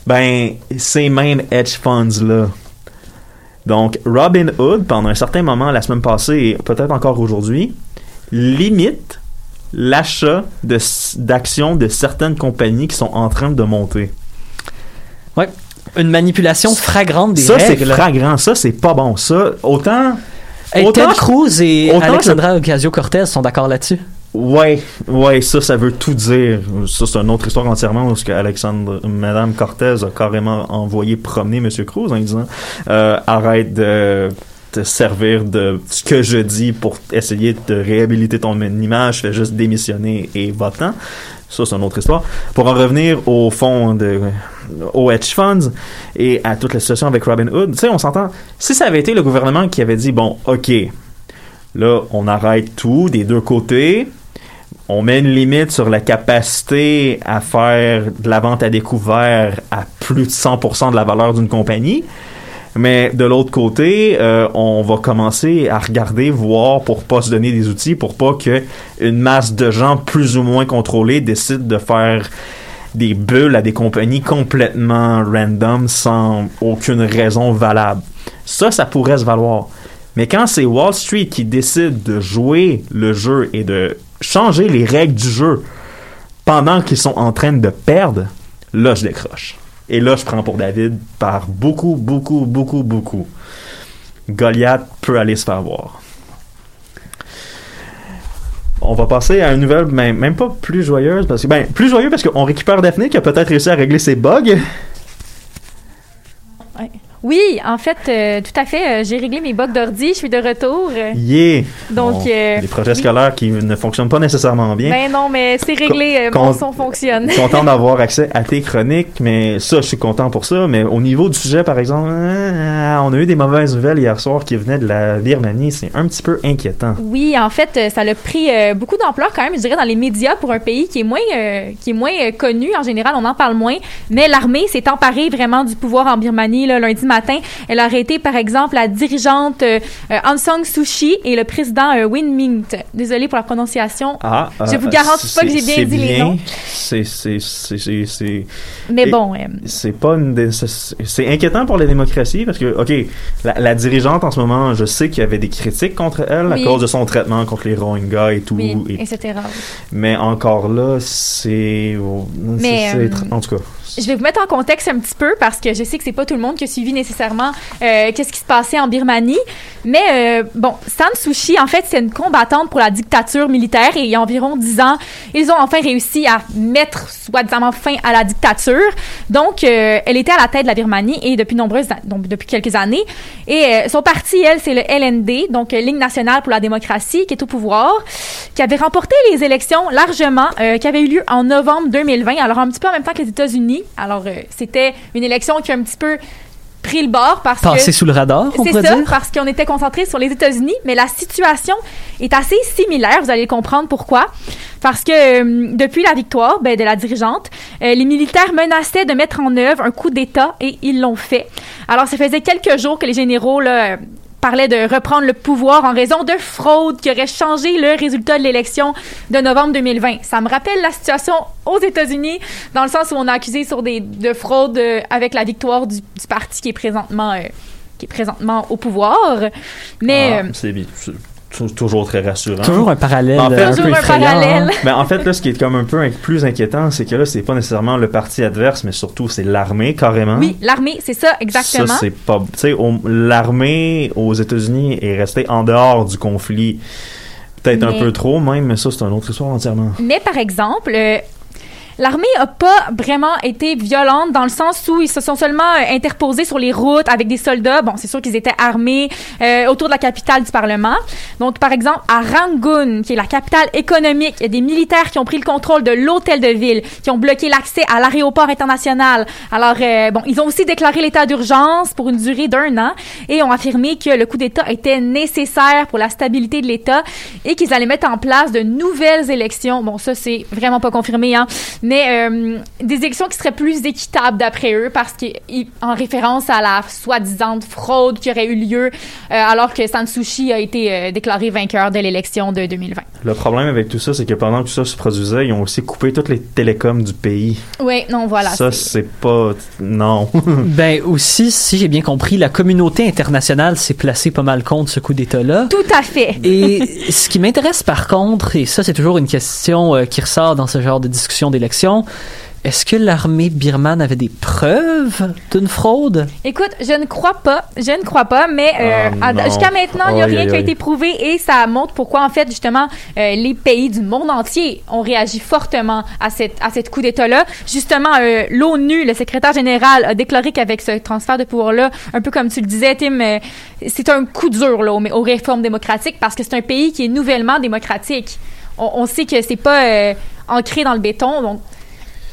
ben ces mêmes hedge funds donc Robinhood pendant un certain moment la semaine passée et peut-être encore aujourd'hui limite l'achat d'actions de certaines compagnies qui sont en train de monter. Une manipulation flagrante des ça, c'est règles. flagrant. Ça, c'est pas bon. Ça, autant... Hey, autant Ted Cruz et autant Alexandra Ocasio-Cortez sont d'accord là-dessus. Ouais, ouais, ça, ça veut tout dire. Ça, c'est une autre histoire entièrement parce que Alexandre, Madame Cortez a carrément envoyé promener Monsieur Cruz en disant euh, arrête de te servir de ce que je dis pour essayer de réhabiliter ton image, fais juste démissionner et va-t'en. Ça, c'est une autre histoire. Pour en revenir au fond de, aux hedge funds et à toute la situation avec Robinhood, tu sais, on s'entend. Si ça avait été le gouvernement qui avait dit, bon, ok, là, on arrête tout des deux côtés, on met une limite sur la capacité à faire de la vente à découvert à plus de 100% de la valeur d'une compagnie. Mais de l'autre côté, euh, on va commencer à regarder, voir pour pas se donner des outils, pour pas que une masse de gens plus ou moins contrôlés décident de faire des bulles à des compagnies complètement random sans aucune raison valable. Ça, ça pourrait se valoir. Mais quand c'est Wall Street qui décide de jouer le jeu et de changer les règles du jeu pendant qu'ils sont en train de perdre, là, je décroche. Et là, je prends pour David par beaucoup, beaucoup, beaucoup, beaucoup. Goliath peut aller se faire voir. On va passer à une nouvelle, même, même pas plus joyeuse, parce que, ben, plus joyeuse parce qu'on récupère Daphné qui a peut-être réussi à régler ses bugs. Oui, en fait, euh, tout à fait. euh, j'ai réglé mes bugs d'ordi. Je suis de retour. euh, Yeah! Donc, Bon, euh, les projets oui. scolaires qui ne fonctionnent pas nécessairement bien. Ben non, mais c'est réglé. mon son fonctionne. content d'avoir accès à tes chroniques, mais ça, je suis content pour ça. Mais au niveau du sujet, par exemple, euh, on a eu des mauvaises nouvelles hier soir qui venaient de la Birmanie. C'est un petit peu inquiétant. Oui, en fait, ça a pris beaucoup d'ampleur quand même, je dirais, dans les médias pour un pays qui est moins, qui est moins connu. En général, on en parle moins. Mais l'armée s'est emparée vraiment du pouvoir en Birmanie là, lundi matin. Elle a arrêté, par exemple, la dirigeante euh, euh, Aung San Suu Kyi et le président euh, Win Mint. Désolée pour la prononciation. Ah, Je vous garantis pas que j'ai bien dit les bien. noms. C'est, Mais bon, euh, c'est pas une c'est inquiétant pour la démocratie parce que, OK, la, la dirigeante en ce moment, je sais qu'il y avait des critiques contre elle Oui. à cause de son traitement contre les Rohingyas et tout. oui, et- etc. mais encore là, c'est. Mais, c'est- c'est- en tout cas. Je vais vous mettre en contexte un petit peu parce que je sais que c'est pas tout le monde qui a suivi nécessairement euh, qu'est-ce qui se passait en Birmanie. Mais euh, bon, San Suu en fait, c'est une combattante pour la dictature militaire et il y a environ 10 ans, ils ont enfin réussi à mettre soi-disant fin à la dictature. Donc, euh, elle était à la tête de la Birmanie et depuis nombreuses, donc depuis quelques années. Et son parti, elle, c'est le LND, donc Ligue nationale pour la démocratie, qui est au pouvoir, qui avait remporté les élections largement, qui avait eu lieu en novembre 2020, alors un petit peu en même temps que les États-Unis. Alors, c'était une élection qui a un petit peu pris le bord parce que... Passé sous le radar, on C'est ça, dire. parce qu'on était concentré sur les États-Unis, mais la situation est assez similaire. Vous allez comprendre pourquoi. Parce que euh, depuis la victoire ben, de la dirigeante, euh, les militaires menaçaient de mettre en œuvre un coup d'État et ils l'ont fait. Alors, ça faisait quelques jours que les généraux là, parlaient de reprendre le pouvoir en raison de fraude qui aurait changé le résultat de l'élection de novembre 2020. Ça me rappelle la situation aux États-Unis, dans le sens où on a accusé sur des de fraude euh, avec la victoire du, du parti qui est présentement euh, qui est présentement au pouvoir. Mais Ah, euh, c'est bien. Toujours très rassurant. Toujours un parallèle En fait, euh, un toujours peu un effrayant. parallèle. hein. Mais en fait, là, ce qui est comme un peu in- plus inquiétant, c'est que là, c'est pas nécessairement le parti adverse, mais surtout c'est l'armée carrément. oui, l'armée, c'est ça exactement. Ça, c'est pas. Tu sais, au- l'armée aux États-Unis est restée en dehors du conflit. Peut-être un peu trop, même, mais ça, c'est une autre histoire entièrement. Mais par exemple, euh, l'armée a pas vraiment été violente dans le sens où ils se sont seulement euh, interposés sur les routes avec des soldats. Bon, c'est sûr qu'ils étaient armés euh, autour de la capitale du Parlement. Donc, par exemple, à Rangoon, qui est la capitale économique, il y a des militaires qui ont pris le contrôle de l'hôtel de ville, qui ont bloqué l'accès à l'aéroport international. Alors, euh, bon, ils ont aussi déclaré l'état d'urgence pour une durée d'un an et ont affirmé que le coup d'État était nécessaire pour la stabilité de l'État et qu'ils allaient mettre en place de nouvelles élections. Bon, ça, c'est vraiment pas confirmé, hein, euh, des élections qui seraient plus équitables d'après eux parce qu'en référence à la soi-disant fraude qui aurait eu lieu euh, alors que San Suu Kyi a été euh, déclaré vainqueur de l'élection de 2020. Le problème avec tout ça, c'est que pendant que tout ça se produisait, ils ont aussi coupé toutes les télécoms du pays. Oui, non, voilà. ça, c'est- pas. Non. Ben aussi, si j'ai bien compris, la communauté internationale s'est placée pas mal contre ce coup d'État-là. Tout à fait. Et ce qui m'intéresse par contre, et ça c'est toujours une question euh, qui ressort dans ce genre de discussion est-ce que l'armée birmane avait des preuves d'une fraude? Écoute, je ne crois pas, je ne crois pas, mais euh, Ah, jusqu'à maintenant, il n'y a rien aïe, qui a été prouvé et ça montre pourquoi, en fait, justement, euh, les pays du monde entier ont réagi fortement à cette, à cette coup d'État-là. Justement, euh, l'ONU, le secrétaire général, a déclaré qu'avec ce transfert de pouvoir-là, un peu comme tu le disais, Tim, euh, c'est un coup dur là, aux, aux réformes démocratiques parce que c'est un pays qui est nouvellement démocratique. On, on sait que c'est pas euh, ancré dans le béton, donc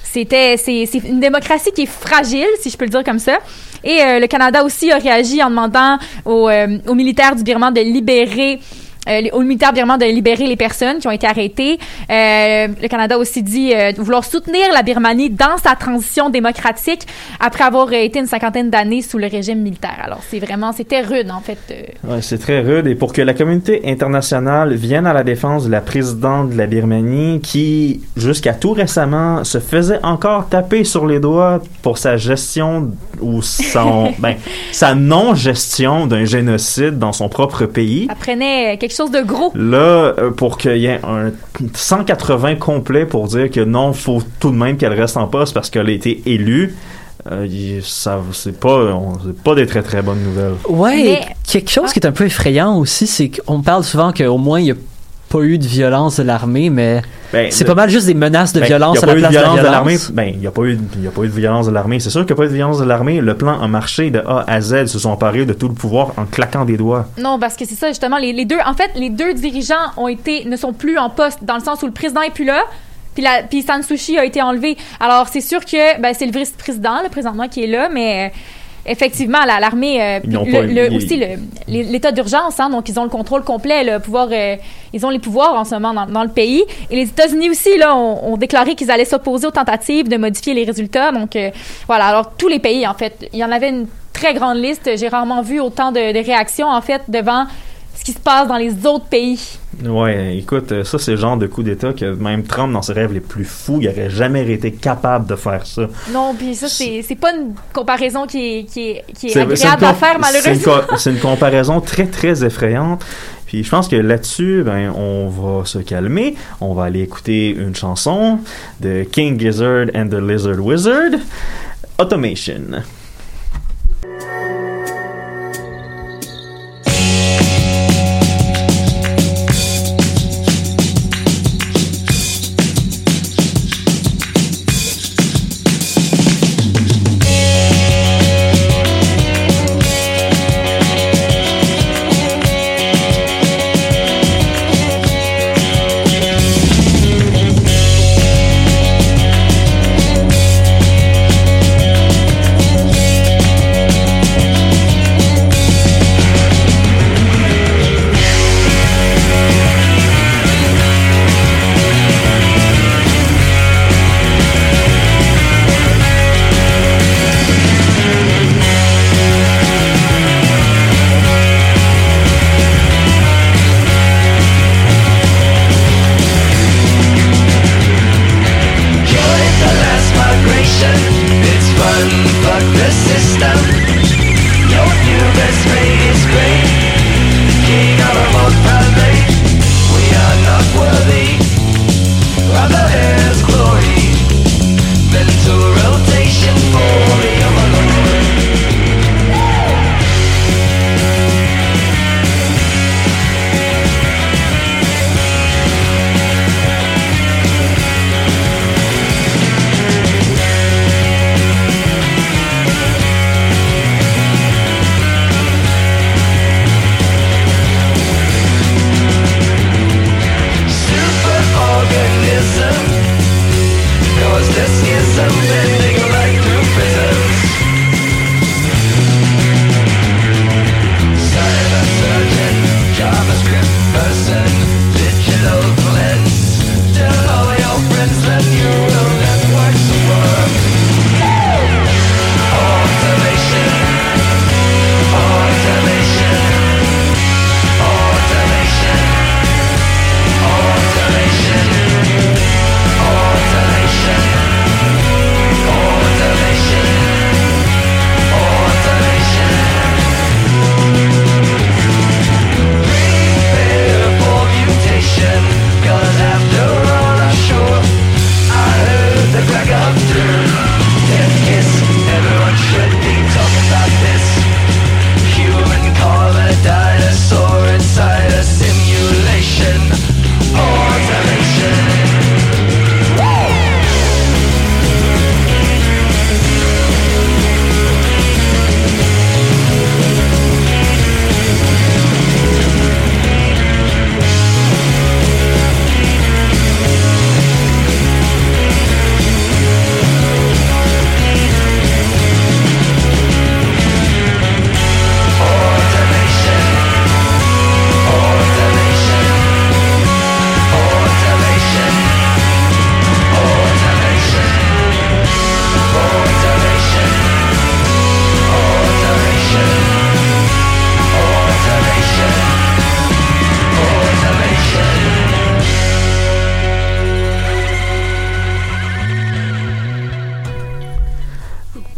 c'était c'est une démocratie qui est fragile, si je peux le dire comme ça. Et euh, le Canada aussi a réagi en demandant aux, euh, aux militaires du Birman de libérer les- aux militaires birmans de libérer les personnes qui ont été arrêtées. Euh, le Canada aussi dit euh, vouloir soutenir la Birmanie dans sa transition démocratique après avoir euh, été une cinquantaine d'années sous le régime militaire. Alors c'est vraiment c'était rude en fait. euh. Ouais, c'est très rude. Et pour que la communauté internationale vienne à la défense de la présidente de la Birmanie, qui, jusqu'à tout récemment, se faisait encore taper sur les doigts pour sa gestion ou son, ben, sa non-gestion d'un génocide dans son propre pays. Ça prenait quelque chose de gros. Là, euh, pour qu'il y ait un 180 complet pour dire que non, faut tout de même qu'elle reste en poste parce qu'elle a été élue, euh, ça, c'est pas, on- pas des très très bonnes nouvelles. Ouais, Mais- et quelque chose qui est un peu effrayant aussi, c'est qu'on parle souvent qu'au moins il n'y a pas eu de violence de l'armée, mais Ben, C'est pas mal juste des menaces de Ben, violence y a à pas la eu de place de la violence de violence. l'armée. Ben, il n'y a, pas eu de- il y a pas eu de violence de l'armée. C'est sûr qu'il n'y a pas eu de violence de l'armée. Le plan a marché de A à Z. Ils se sont emparés de tout le pouvoir en claquant des doigts. Non, parce que c'est ça, justement. Les, les deux, en fait, les deux dirigeants ont été, ne sont plus en poste, dans le sens où le président est plus là. Puis, la, puis Sansushi a été enlevé. Alors, c'est sûr que ben, c'est le vice-président, le présentement, qui est là, mais euh, effectivement, la- l'armée, euh, aussi l'état d'urgence, hein, donc ils ont le contrôle complet, le pouvoir, euh, ils ont les pouvoirs en ce moment dans, dans le pays. Et les États-Unis aussi, là, ont, ont déclaré qu'ils allaient s'opposer aux tentatives de modifier les résultats. Donc, euh, voilà. Alors, tous les pays, en fait, il y en avait une très grande liste. J'ai rarement vu autant de, de réactions, en fait, devant ce qui se passe dans les autres pays. Ouais, écoute, euh, ça, c'est le genre de coup d'État que même Trump, dans ses rêves les plus fous, il n'aurait jamais été capable de faire ça. Non, puis ça, c'est c'est pas une comparaison qui est, qui est, qui est C'est- c'est agréable une à faire, c'est une malheureusement. co- C'est une, comparaison très, très effrayante. Puis je pense que là-dessus, ben, on va se calmer. On va aller écouter une chanson de King Gizzard and the Lizard Wizard, Automation.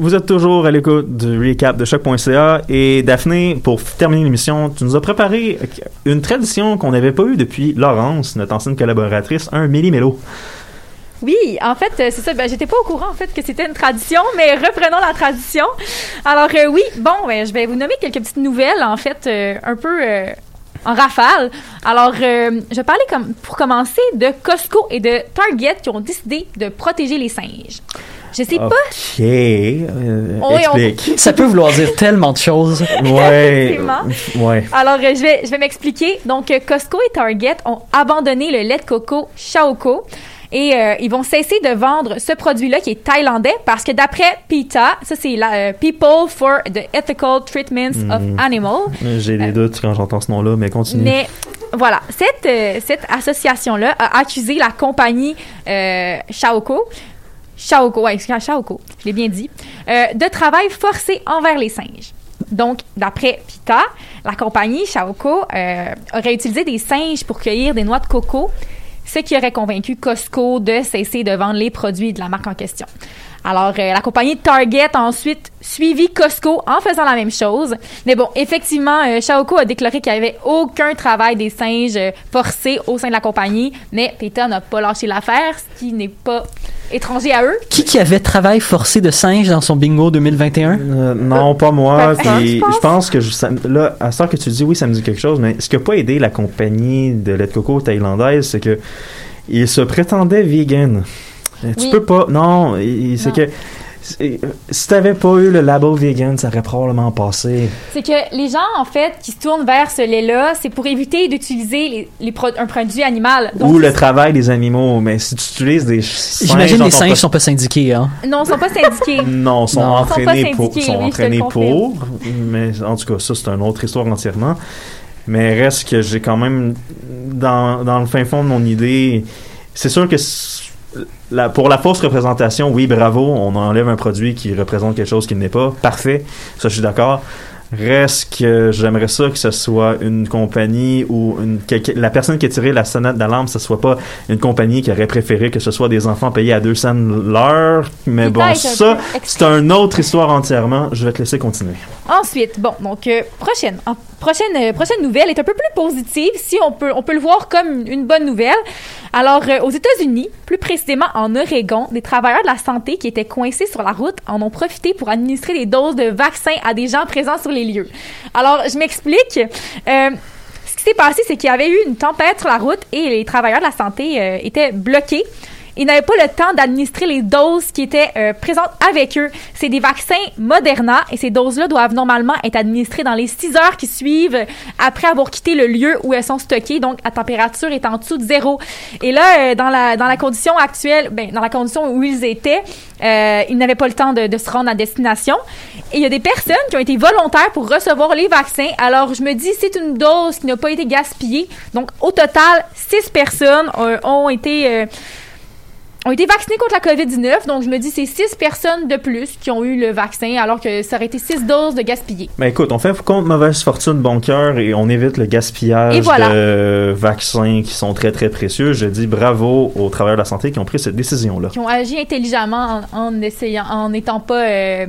Vous êtes toujours à l'écoute du recap de choc.ca et Daphné, pour terminer l'émission, tu nous as préparé une tradition qu'on n'avait pas eue depuis Laurence, notre ancienne collaboratrice, un méli-mélo. Oui, en fait, euh, c'est ça. Ben, j'étais pas au courant, en fait, que c'était une tradition, mais reprenons la tradition. Alors, euh, oui, bon, ben, je vais vous nommer quelques petites nouvelles, en fait, euh, un peu, en rafale. Alors, je vais parler comme, pour commencer de Costco et de Target qui ont décidé de protéger les singes. Je sais pas. Ok. euh, Oui, on- explique. Ça peut vouloir dire tellement de choses. Ouais. Ouais. Alors, euh, je vais, je vais m'expliquer. Donc, euh, Costco et Target ont abandonné le lait de coco Shaoko. Et euh, ils vont cesser de vendre ce produit-là qui est thaïlandais parce que d'après PETA, ça c'est la euh, People for the Ethical Treatments of Animals, J'ai des doutes quand j'entends ce nom-là, mais continue. mais voilà, cette, euh, cette association-là a accusé la compagnie euh, Shaoko, Shaoko, ouais, Shaoko, je l'ai bien dit, euh, de travail forcé envers les singes. Donc, d'après PITA, la compagnie Shaoko euh, aurait utilisé des singes pour cueillir des noix de coco, ce qui aurait convaincu Costco de cesser de vendre les produits de la marque en question. Alors, euh, la compagnie Target a ensuite suivi Costco en faisant la même chose. Mais bon, effectivement, euh, Shaoko a déclaré qu'il n'y avait aucun travail des singes euh, forcé au sein de la compagnie, mais PETA n'a pas lâché l'affaire, ce qui n'est pas étranger à eux? Qui qui avait travail forcé de singe dans son bingo 2021? Euh, non, pas moi. Puis je pense. que je- ça- là, à ce que tu dis, oui, ça me dit quelque chose, mais ce qui n'a pas aidé la compagnie de lait de coco thaïlandaise, c'est que ils se prétendaient vegan. Euh, Tu Oui. peux pas. Non, c'est que si t'avais pas eu le label vegan, ça aurait probablement passé. C'est que les gens, en fait, qui se tournent vers ce lait-là, c'est pour éviter d'utiliser les, les pro- un produit animal. Donc, Ou le travail des animaux, mais si tu utilises des singes J'imagine les singes sont pas syndiqués, hein? Non, ils sont pas syndiqués. Non, sont Non. Ils sont pas entraînés pour, sont oui, te le entraînés pour, mais en tout cas, ça c'est une autre histoire entièrement. Mais reste que j'ai quand même dans, dans le fin fond de mon idée, c'est sûr que la, pour la fausse représentation, oui, bravo, on enlève un produit qui représente quelque chose qui n'est pas parfait. Ça, je suis d'accord. Reste que j'aimerais ça que ce soit une compagnie ou une, que- que la personne qui a tiré la sonnette d'alarme, ce soit pas une compagnie qui aurait préféré que ce soit des enfants payés à 2 cents l'heure. Mais bon, ça, c'est une autre histoire entièrement. Je vais te laisser continuer. Ensuite, bon, donc euh, prochaine, prochaine, euh, prochaine nouvelle est un peu plus positive, si on peut, on peut le voir comme une bonne nouvelle. Alors, euh, aux États-Unis, plus précisément en Oregon, des travailleurs de la santé qui étaient coincés sur la route en ont profité pour administrer des doses de vaccins à des gens présents sur les lieux. Alors, je m'explique. Euh, ce qui s'est passé, c'est qu'il y avait eu une tempête sur la route et les travailleurs de la santé euh, étaient bloqués. Ils n'avaient pas le temps d'administrer les doses qui étaient euh, présentes avec eux. C'est des vaccins Moderna et ces doses-là doivent normalement être administrées dans les six heures qui suivent après avoir quitté le lieu où elles sont stockées, donc à température est en dessous de zéro. Et là, euh, dans la dans la condition actuelle, ben, dans la condition où ils étaient, euh, ils n'avaient pas le temps de, de se rendre à destination. Et il y a des personnes qui ont été volontaires pour recevoir les vaccins. Alors, je me dis, c'est une dose qui n'a pas été gaspillée. Donc, au total, six personnes ont été ont été vaccinées contre la COVID-19. Donc, je me dis, c'est six personnes de plus qui ont eu le vaccin, alors que ça aurait été six doses de gaspillées. Mais écoute, on fait contre mauvaise fortune, bon cœur, et on évite le gaspillage voilà. de vaccins qui sont très très précieux. Je dis bravo aux travailleurs de la santé qui ont pris cette décision-là. Qui ont agi intelligemment en, en essayant, en n'étant pas, euh,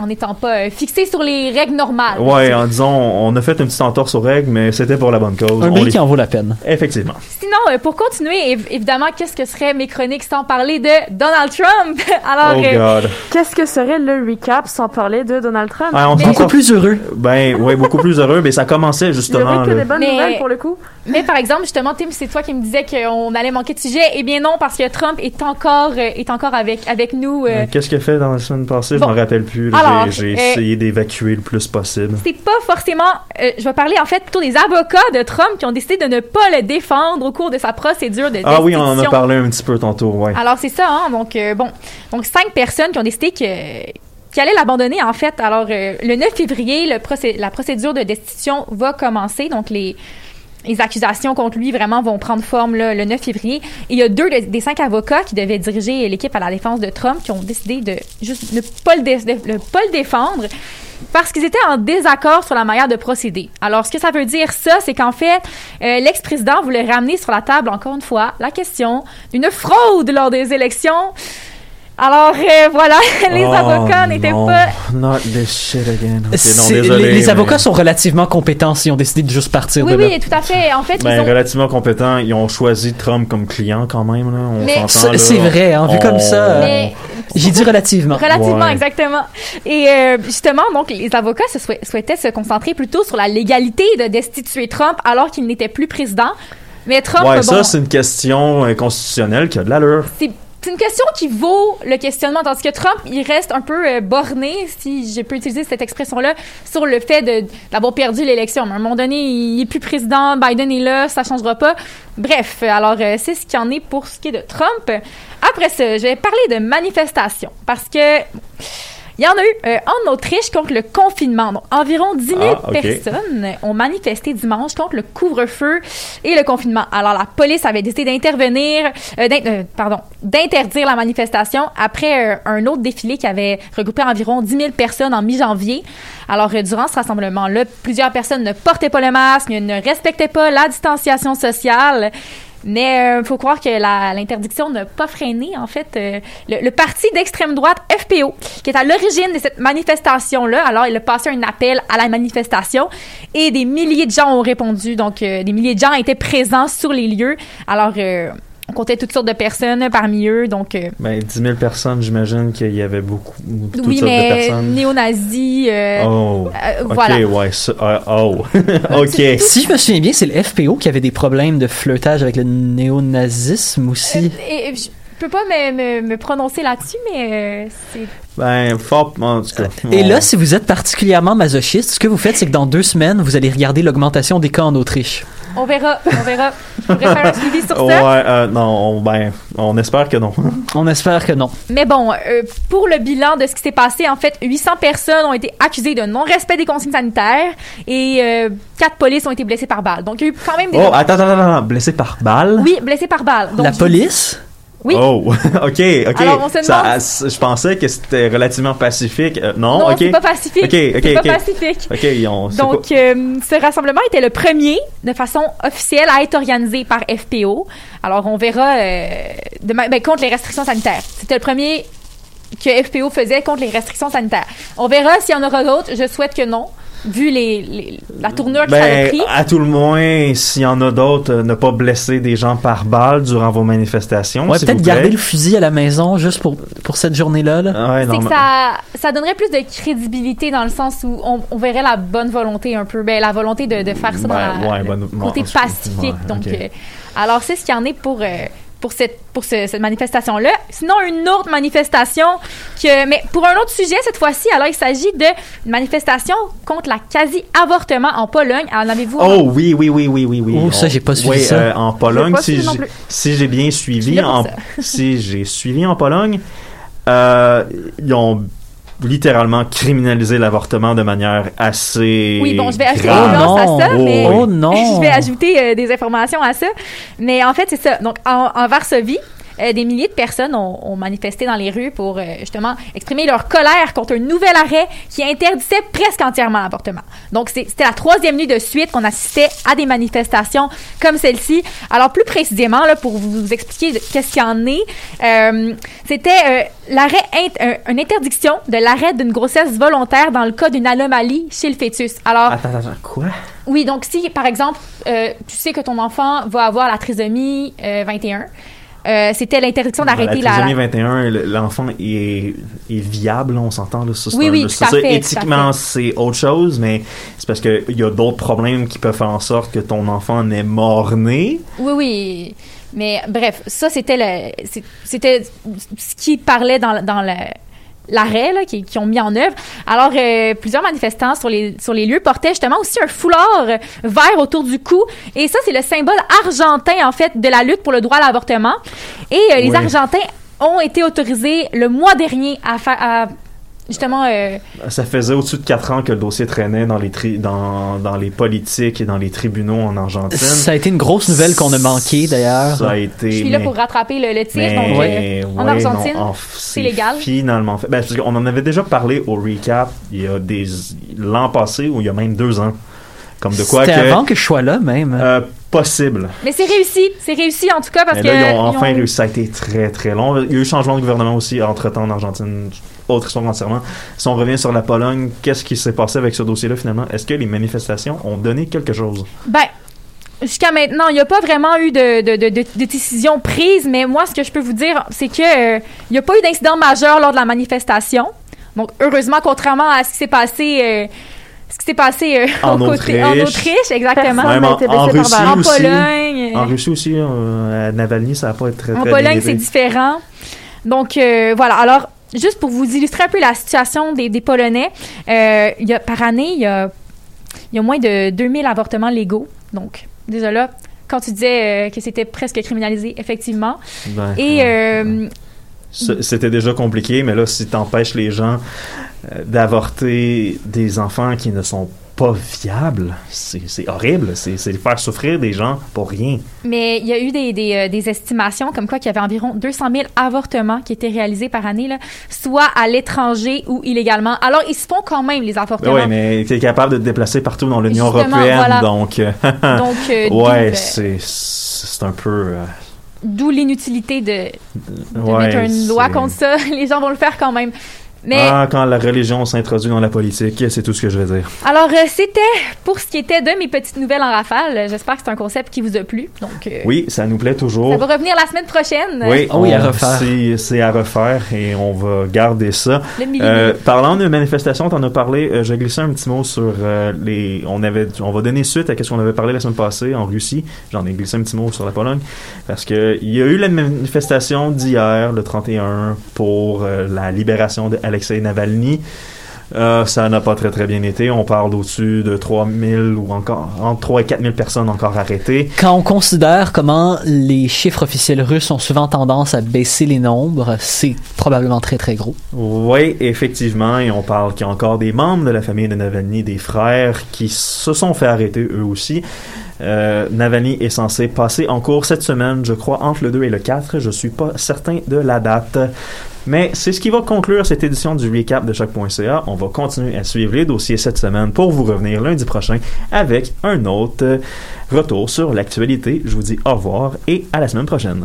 en n'étant pas euh, fixés sur les règles normales. Ouais, en disant, on a fait une petite entorse aux règles, mais c'était pour la bonne cause. Un On les- qui en vaut la peine. Effectivement. Sinon, euh, pour continuer, év- évidemment, qu'est-ce que seraient mes chroniques sans parler de Donald Trump? Alors, oh euh, God. Qu'est-ce que serait le recap sans parler de Donald Trump? Ah, on Mais- s'en Beaucoup plus heureux. Ben, ouais, beaucoup plus heureux, mais ça commençait Il y justement. là. des bonnes Mais- nouvelles pour le coup. mais par exemple, justement, Tim, c'est toi qui me disais qu'on allait manquer de sujet. Eh bien non, parce que Trump est encore, est encore avec, avec nous. Euh, Qu'est-ce qu'il a fait dans la semaine passée? Bon. Je m'en rappelle plus. là. J'ai euh, essayé d'évacuer le plus possible. c'est pas forcément. euh, je vais parler en fait plutôt des avocats de Trump qui ont décidé de ne pas le défendre au cours de sa procédure de Ah oui, on en a parlé un petit peu tantôt, ouais. Alors c'est ça, hein, donc euh, bon, donc cinq personnes qui ont décidé que qui allaient l'abandonner en fait. Alors le 9 février, le procé- la procédure de destitution va commencer, donc les les accusations contre lui vraiment vont prendre forme le 9 février. Il y a deux de- des cinq avocats qui devaient diriger l'équipe à la défense de Trump qui ont décidé de juste ne pas le, dé- de- ne pas le défendre parce qu'ils étaient en désaccord sur la manière de procéder. Alors, ce que ça veut dire, ça, c'est qu'en fait, euh, l'ex-président voulait ramener sur la table, encore une fois, la question d'une fraude lors des élections. Alors, euh, voilà, les Oh, avocats n'étaient non. pas... Not this shit again. Non, désolé, les, les mais- avocats sont relativement compétents s'ils ont décidé de juste partir Oui, de là. oui, tout à fait. En fait, Ben, ils ont... relativement compétents. Ils ont choisi Trump comme client quand même. Là. On Mais- s'entend, C'est là. c'est vrai, hein, vu On- comme ça. euh, Mais J'ai dit relativement. Relativement, Ouais. exactement. Et euh, justement, donc, les avocats se souhait- souhaitaient se concentrer plutôt sur la légalité de destituer Trump alors qu'il n'était plus président. Mais Trump, Ouais, bon, ça, c'est une question euh, constitutionnelle qui a de l'allure. c'est c'est une question qui vaut le questionnement, tandis que Trump, il reste un peu euh, borné, si je peux utiliser cette expression-là, sur le fait d'avoir perdu l'élection. À un moment donné, il est plus président, Biden est là, ça changera pas. Bref, alors euh, c'est ce qu'il en est pour ce qui est de Trump. Après ça, je vais parler de manifestations, parce que il y en a eu euh, en Autriche contre le confinement. Donc, environ 10 000 Ah, personnes ont manifesté dimanche contre le couvre-feu et le confinement. Alors, la police avait décidé d'intervenir, euh, euh, pardon, d'interdire la manifestation après euh, un autre défilé qui avait regroupé environ 10 000 personnes en mi-janvier. Alors, euh, durant ce rassemblement-là, plusieurs personnes ne portaient pas le masque, ne respectaient pas la distanciation sociale. Mais il faut croire que l'interdiction n'a pas freiné, en fait, euh, le, le parti d'extrême droite FPO, qui est à l'origine de cette manifestation-là. Alors, il a passé un appel à la manifestation et des milliers de gens ont répondu. Donc, euh, des milliers de gens étaient présents sur les lieux. Alors, euh, on comptait toutes sortes de personnes parmi eux. Donc, euh, Ben, 10 000 personnes, j'imagine qu'il y avait beaucoup, toutes oui, sortes de mais personnes. néo-nazis, euh, Oh, euh, ok, voilà. ouais, ah, oh, ok. Si je me souviens bien, c'est le FPO qui avait des problèmes de flirtage avec le néonazisme aussi. Et, et je peux pas me, me- me prononcer là-dessus, mais euh, c'est Ben, fort, en tout cas. Et là, si vous êtes particulièrement masochiste, ce que vous faites, c'est que dans deux semaines, vous allez regarder l'augmentation des cas en Autriche. On verra, on verra. Je pourrais faire un suivi sur Ouais, ça. euh, non, on, ben, on espère que non. On espère que non. Mais bon, euh, pour le bilan de ce qui s'est passé, en fait, 800 personnes ont été accusées de non-respect des consignes sanitaires et euh, 4 polices ont été blessées par balle. Donc, il y a eu quand même des... Oh, attends, attends, attends, attends, blessé par balle? Oui, blessées par balle. Donc, La police? Oui. Oh, ok, ok. Alors, on se Ça- je pensais que c'était relativement pacifique. Euh, non, Non, ok. c'est pas pacifique. Ok, ok, c'est pas pacifique. Ok, Donc, euh, ce rassemblement était le premier de façon officielle à être organisé par FPO. Alors, on verra euh, de ma- ben, contre les restrictions sanitaires. C'était le premier que FPO faisait contre les restrictions sanitaires. On verra s'il y en aura d'autres. Je souhaite que non, vu les, les- la tournure que ça a Ben, pris. à tout le moins, s'il y en a d'autres, euh, ne pas blesser des gens par balle durant vos manifestations. Ouais, peut-être garder le fusil à la maison juste pour, pour cette journée-là. là. Ouais, C'est que ça, ça donnerait plus de crédibilité dans le sens où on, on verrait la bonne volonté un peu, ben, la volonté de, de faire ça dans Ouais, la- le bonne- côté pacifique. ouais, Donc, ok. euh, alors c'est ce qu'il y en est pour euh, pour cette pour ce- cette manifestation là. Sinon une autre manifestation que mais pour un autre sujet cette fois-ci. Alors il s'agit de une manifestation contre la quasi avortement en Pologne. En avez-vous Oh oui, oui, oui, oui, oui, oui. Oh, ça, j'ai pas suivi oui, ça. euh, en Pologne, si j'ai- plus. si j'ai bien suivi, en, si j'ai suivi en Pologne, euh, ils ont littéralement criminalisé l'avortement de manière assez Oui, bon, je vais ajouter grave. à ça, Oh, mais oui. Oh non! je vais ajouter euh, des informations à ça. Mais en fait, c'est ça. Donc, en, en Varsovie, euh, des milliers de personnes ont, ont manifesté dans les rues pour euh, justement exprimer leur colère contre un nouvel arrêt qui interdisait presque entièrement l'avortement. Donc, c'était la troisième nuit de suite qu'on assistait à des manifestations comme celle-ci. Alors, plus précisément, là, pour vous expliquer qu'est-ce qu'il y en est, euh, c'était l'arrêt, int- une interdiction de l'arrêt d'une grossesse volontaire dans le cas d'une anomalie chez le fœtus. Alors, Attends, attends, quoi? oui, donc si, par exemple, tu sais que ton enfant va avoir la trisomie euh, 21, euh, c'était l'interdiction d'arrêter la la... trisomie 21, le- l'enfant est, est viable, on s'entend. Là, ça, c'est Oui, un- oui, ça, à fait, Éthiquement, c'est autre chose, mais c'est parce qu'il y a d'autres problèmes qui peuvent faire en sorte que ton enfant n'est mort-né. Oui, oui. Mais bref, ça, c'était le, c'était ce qui parlait dans, dans le- l'arrêt là, qui, qui ont mis en œuvre. Alors, euh, plusieurs manifestants sur les, sur les lieux portaient justement aussi un foulard vert autour du cou. Et ça, c'est le symbole argentin, en fait, de la lutte pour le droit à l'avortement. Et euh, les. Argentins ont été autorisés le mois dernier à faire... à, justement... euh, Ça faisait au-dessus de 4 ans que le dossier traînait dans les, tri- dans, dans les politiques et dans les tribunaux en Argentine. Ça a été une grosse nouvelle qu'on a manquée d'ailleurs. Ça a été. je suis là mais- pour rattraper le, le tir. mais- donc, euh, ouais, en Argentine, en- c'est légal. Finalement fait. Ben, parce qu'on en avait déjà parlé au recap il y a des l'an passé ou il y a même deux ans. Comme de quoi C'était que avant que je sois là même. euh, possible. Mais c'est réussi. C'est réussi en tout cas parce Mais que. là, ils ont enfin ils ont- réussi. Ça a été très très long. Il y a eu changement de gouvernement aussi entre temps en Argentine. Autre histoire entièrement. Si on revient sur la Pologne, qu'est-ce qui s'est passé avec ce dossier-là finalement? Est-ce que les manifestations ont donné quelque chose? Ben, jusqu'à maintenant, il n'y a pas vraiment eu de, de, de, décision prise, mais moi, ce que je peux vous dire, c'est que euh, il n'y a pas eu d'incident majeur lors de la manifestation. Donc, heureusement, contrairement à ce qui s'est passé, euh, ce qui s'est passé euh, En en Autriche. Exactement. Même en- en Russie. En aussi. Pologne. En Russie aussi, euh, à Navalny, ça n'a pas été très, En très Pologne, bien c'est différent. Donc, euh, voilà. Alors, juste pour vous illustrer un peu la situation des, des Polonais, euh, il y a, par année, il y a, il y a moins de 2000 avortements légaux. Donc, déjà là, quand tu disais euh, que c'était presque criminalisé, effectivement. Ben, Et, ouais. euh, C'était déjà compliqué, mais là, si t'empêches les gens d'avorter des enfants qui ne sont pas viables, c'est c'est horrible. C'est faire souffrir des gens pour rien. mais il y a eu des, des, euh, des estimations comme quoi qu'il y avait environ 200 000 avortements qui étaient réalisés par année, là, soit à l'étranger ou illégalement. Alors, ils se font quand même, les avortements. ouais, mais t'es capable de te déplacer partout dans l'Union européenne, voilà. donc... euh, Donc, euh, d'où, ouais, euh, c'est un peu... euh, D'où l'inutilité de, de ouais, mettre une loi contre ça. Les gens vont le faire quand même. Mais Ah, quand la religion s'introduit dans la politique, c'est tout ce que je vais dire. alors, euh, c'était pour ce qui était de mes petites nouvelles en rafale. J'espère que c'est un concept qui vous a plu. Donc, euh, Oui, ça nous plaît toujours. ça va revenir la semaine prochaine. Oui, oui, à on- refaire. c'est- à refaire et on va garder ça. Le. Euh, parlant de manifestations, t'en as parlé. Euh, J'ai glissé un petit mot sur euh, les. On avait, on va donner suite à ce qu'on avait parlé la semaine passée en Russie. J'en ai glissé un petit mot sur la Pologne parce que il y a eu la manifestation d'hier, le 31, pour euh, la libération d'Alexei Navalny. Euh, ça n'a pas très très bien été. On parle d'au-dessus de 3000 ou encore entre 3 et 4000 personnes encore arrêtées. Quand on considère comment les chiffres officiels russes ont souvent tendance à baisser les nombres, c'est probablement très très gros. Oui, effectivement, et on parle qu'il y a encore des membres de la famille de Navalny, des frères, qui se sont fait arrêter eux aussi. Euh, Navalny est censé passer en cours cette semaine, je crois, entre le 2 et le 4. Je suis pas certain de la date. Mais c'est ce qui va conclure cette édition du recap de choc.ca. On va continuer à suivre les dossiers cette semaine pour vous revenir lundi prochain avec un autre euh, retour sur l'actualité. Je vous dis au revoir et à la semaine prochaine.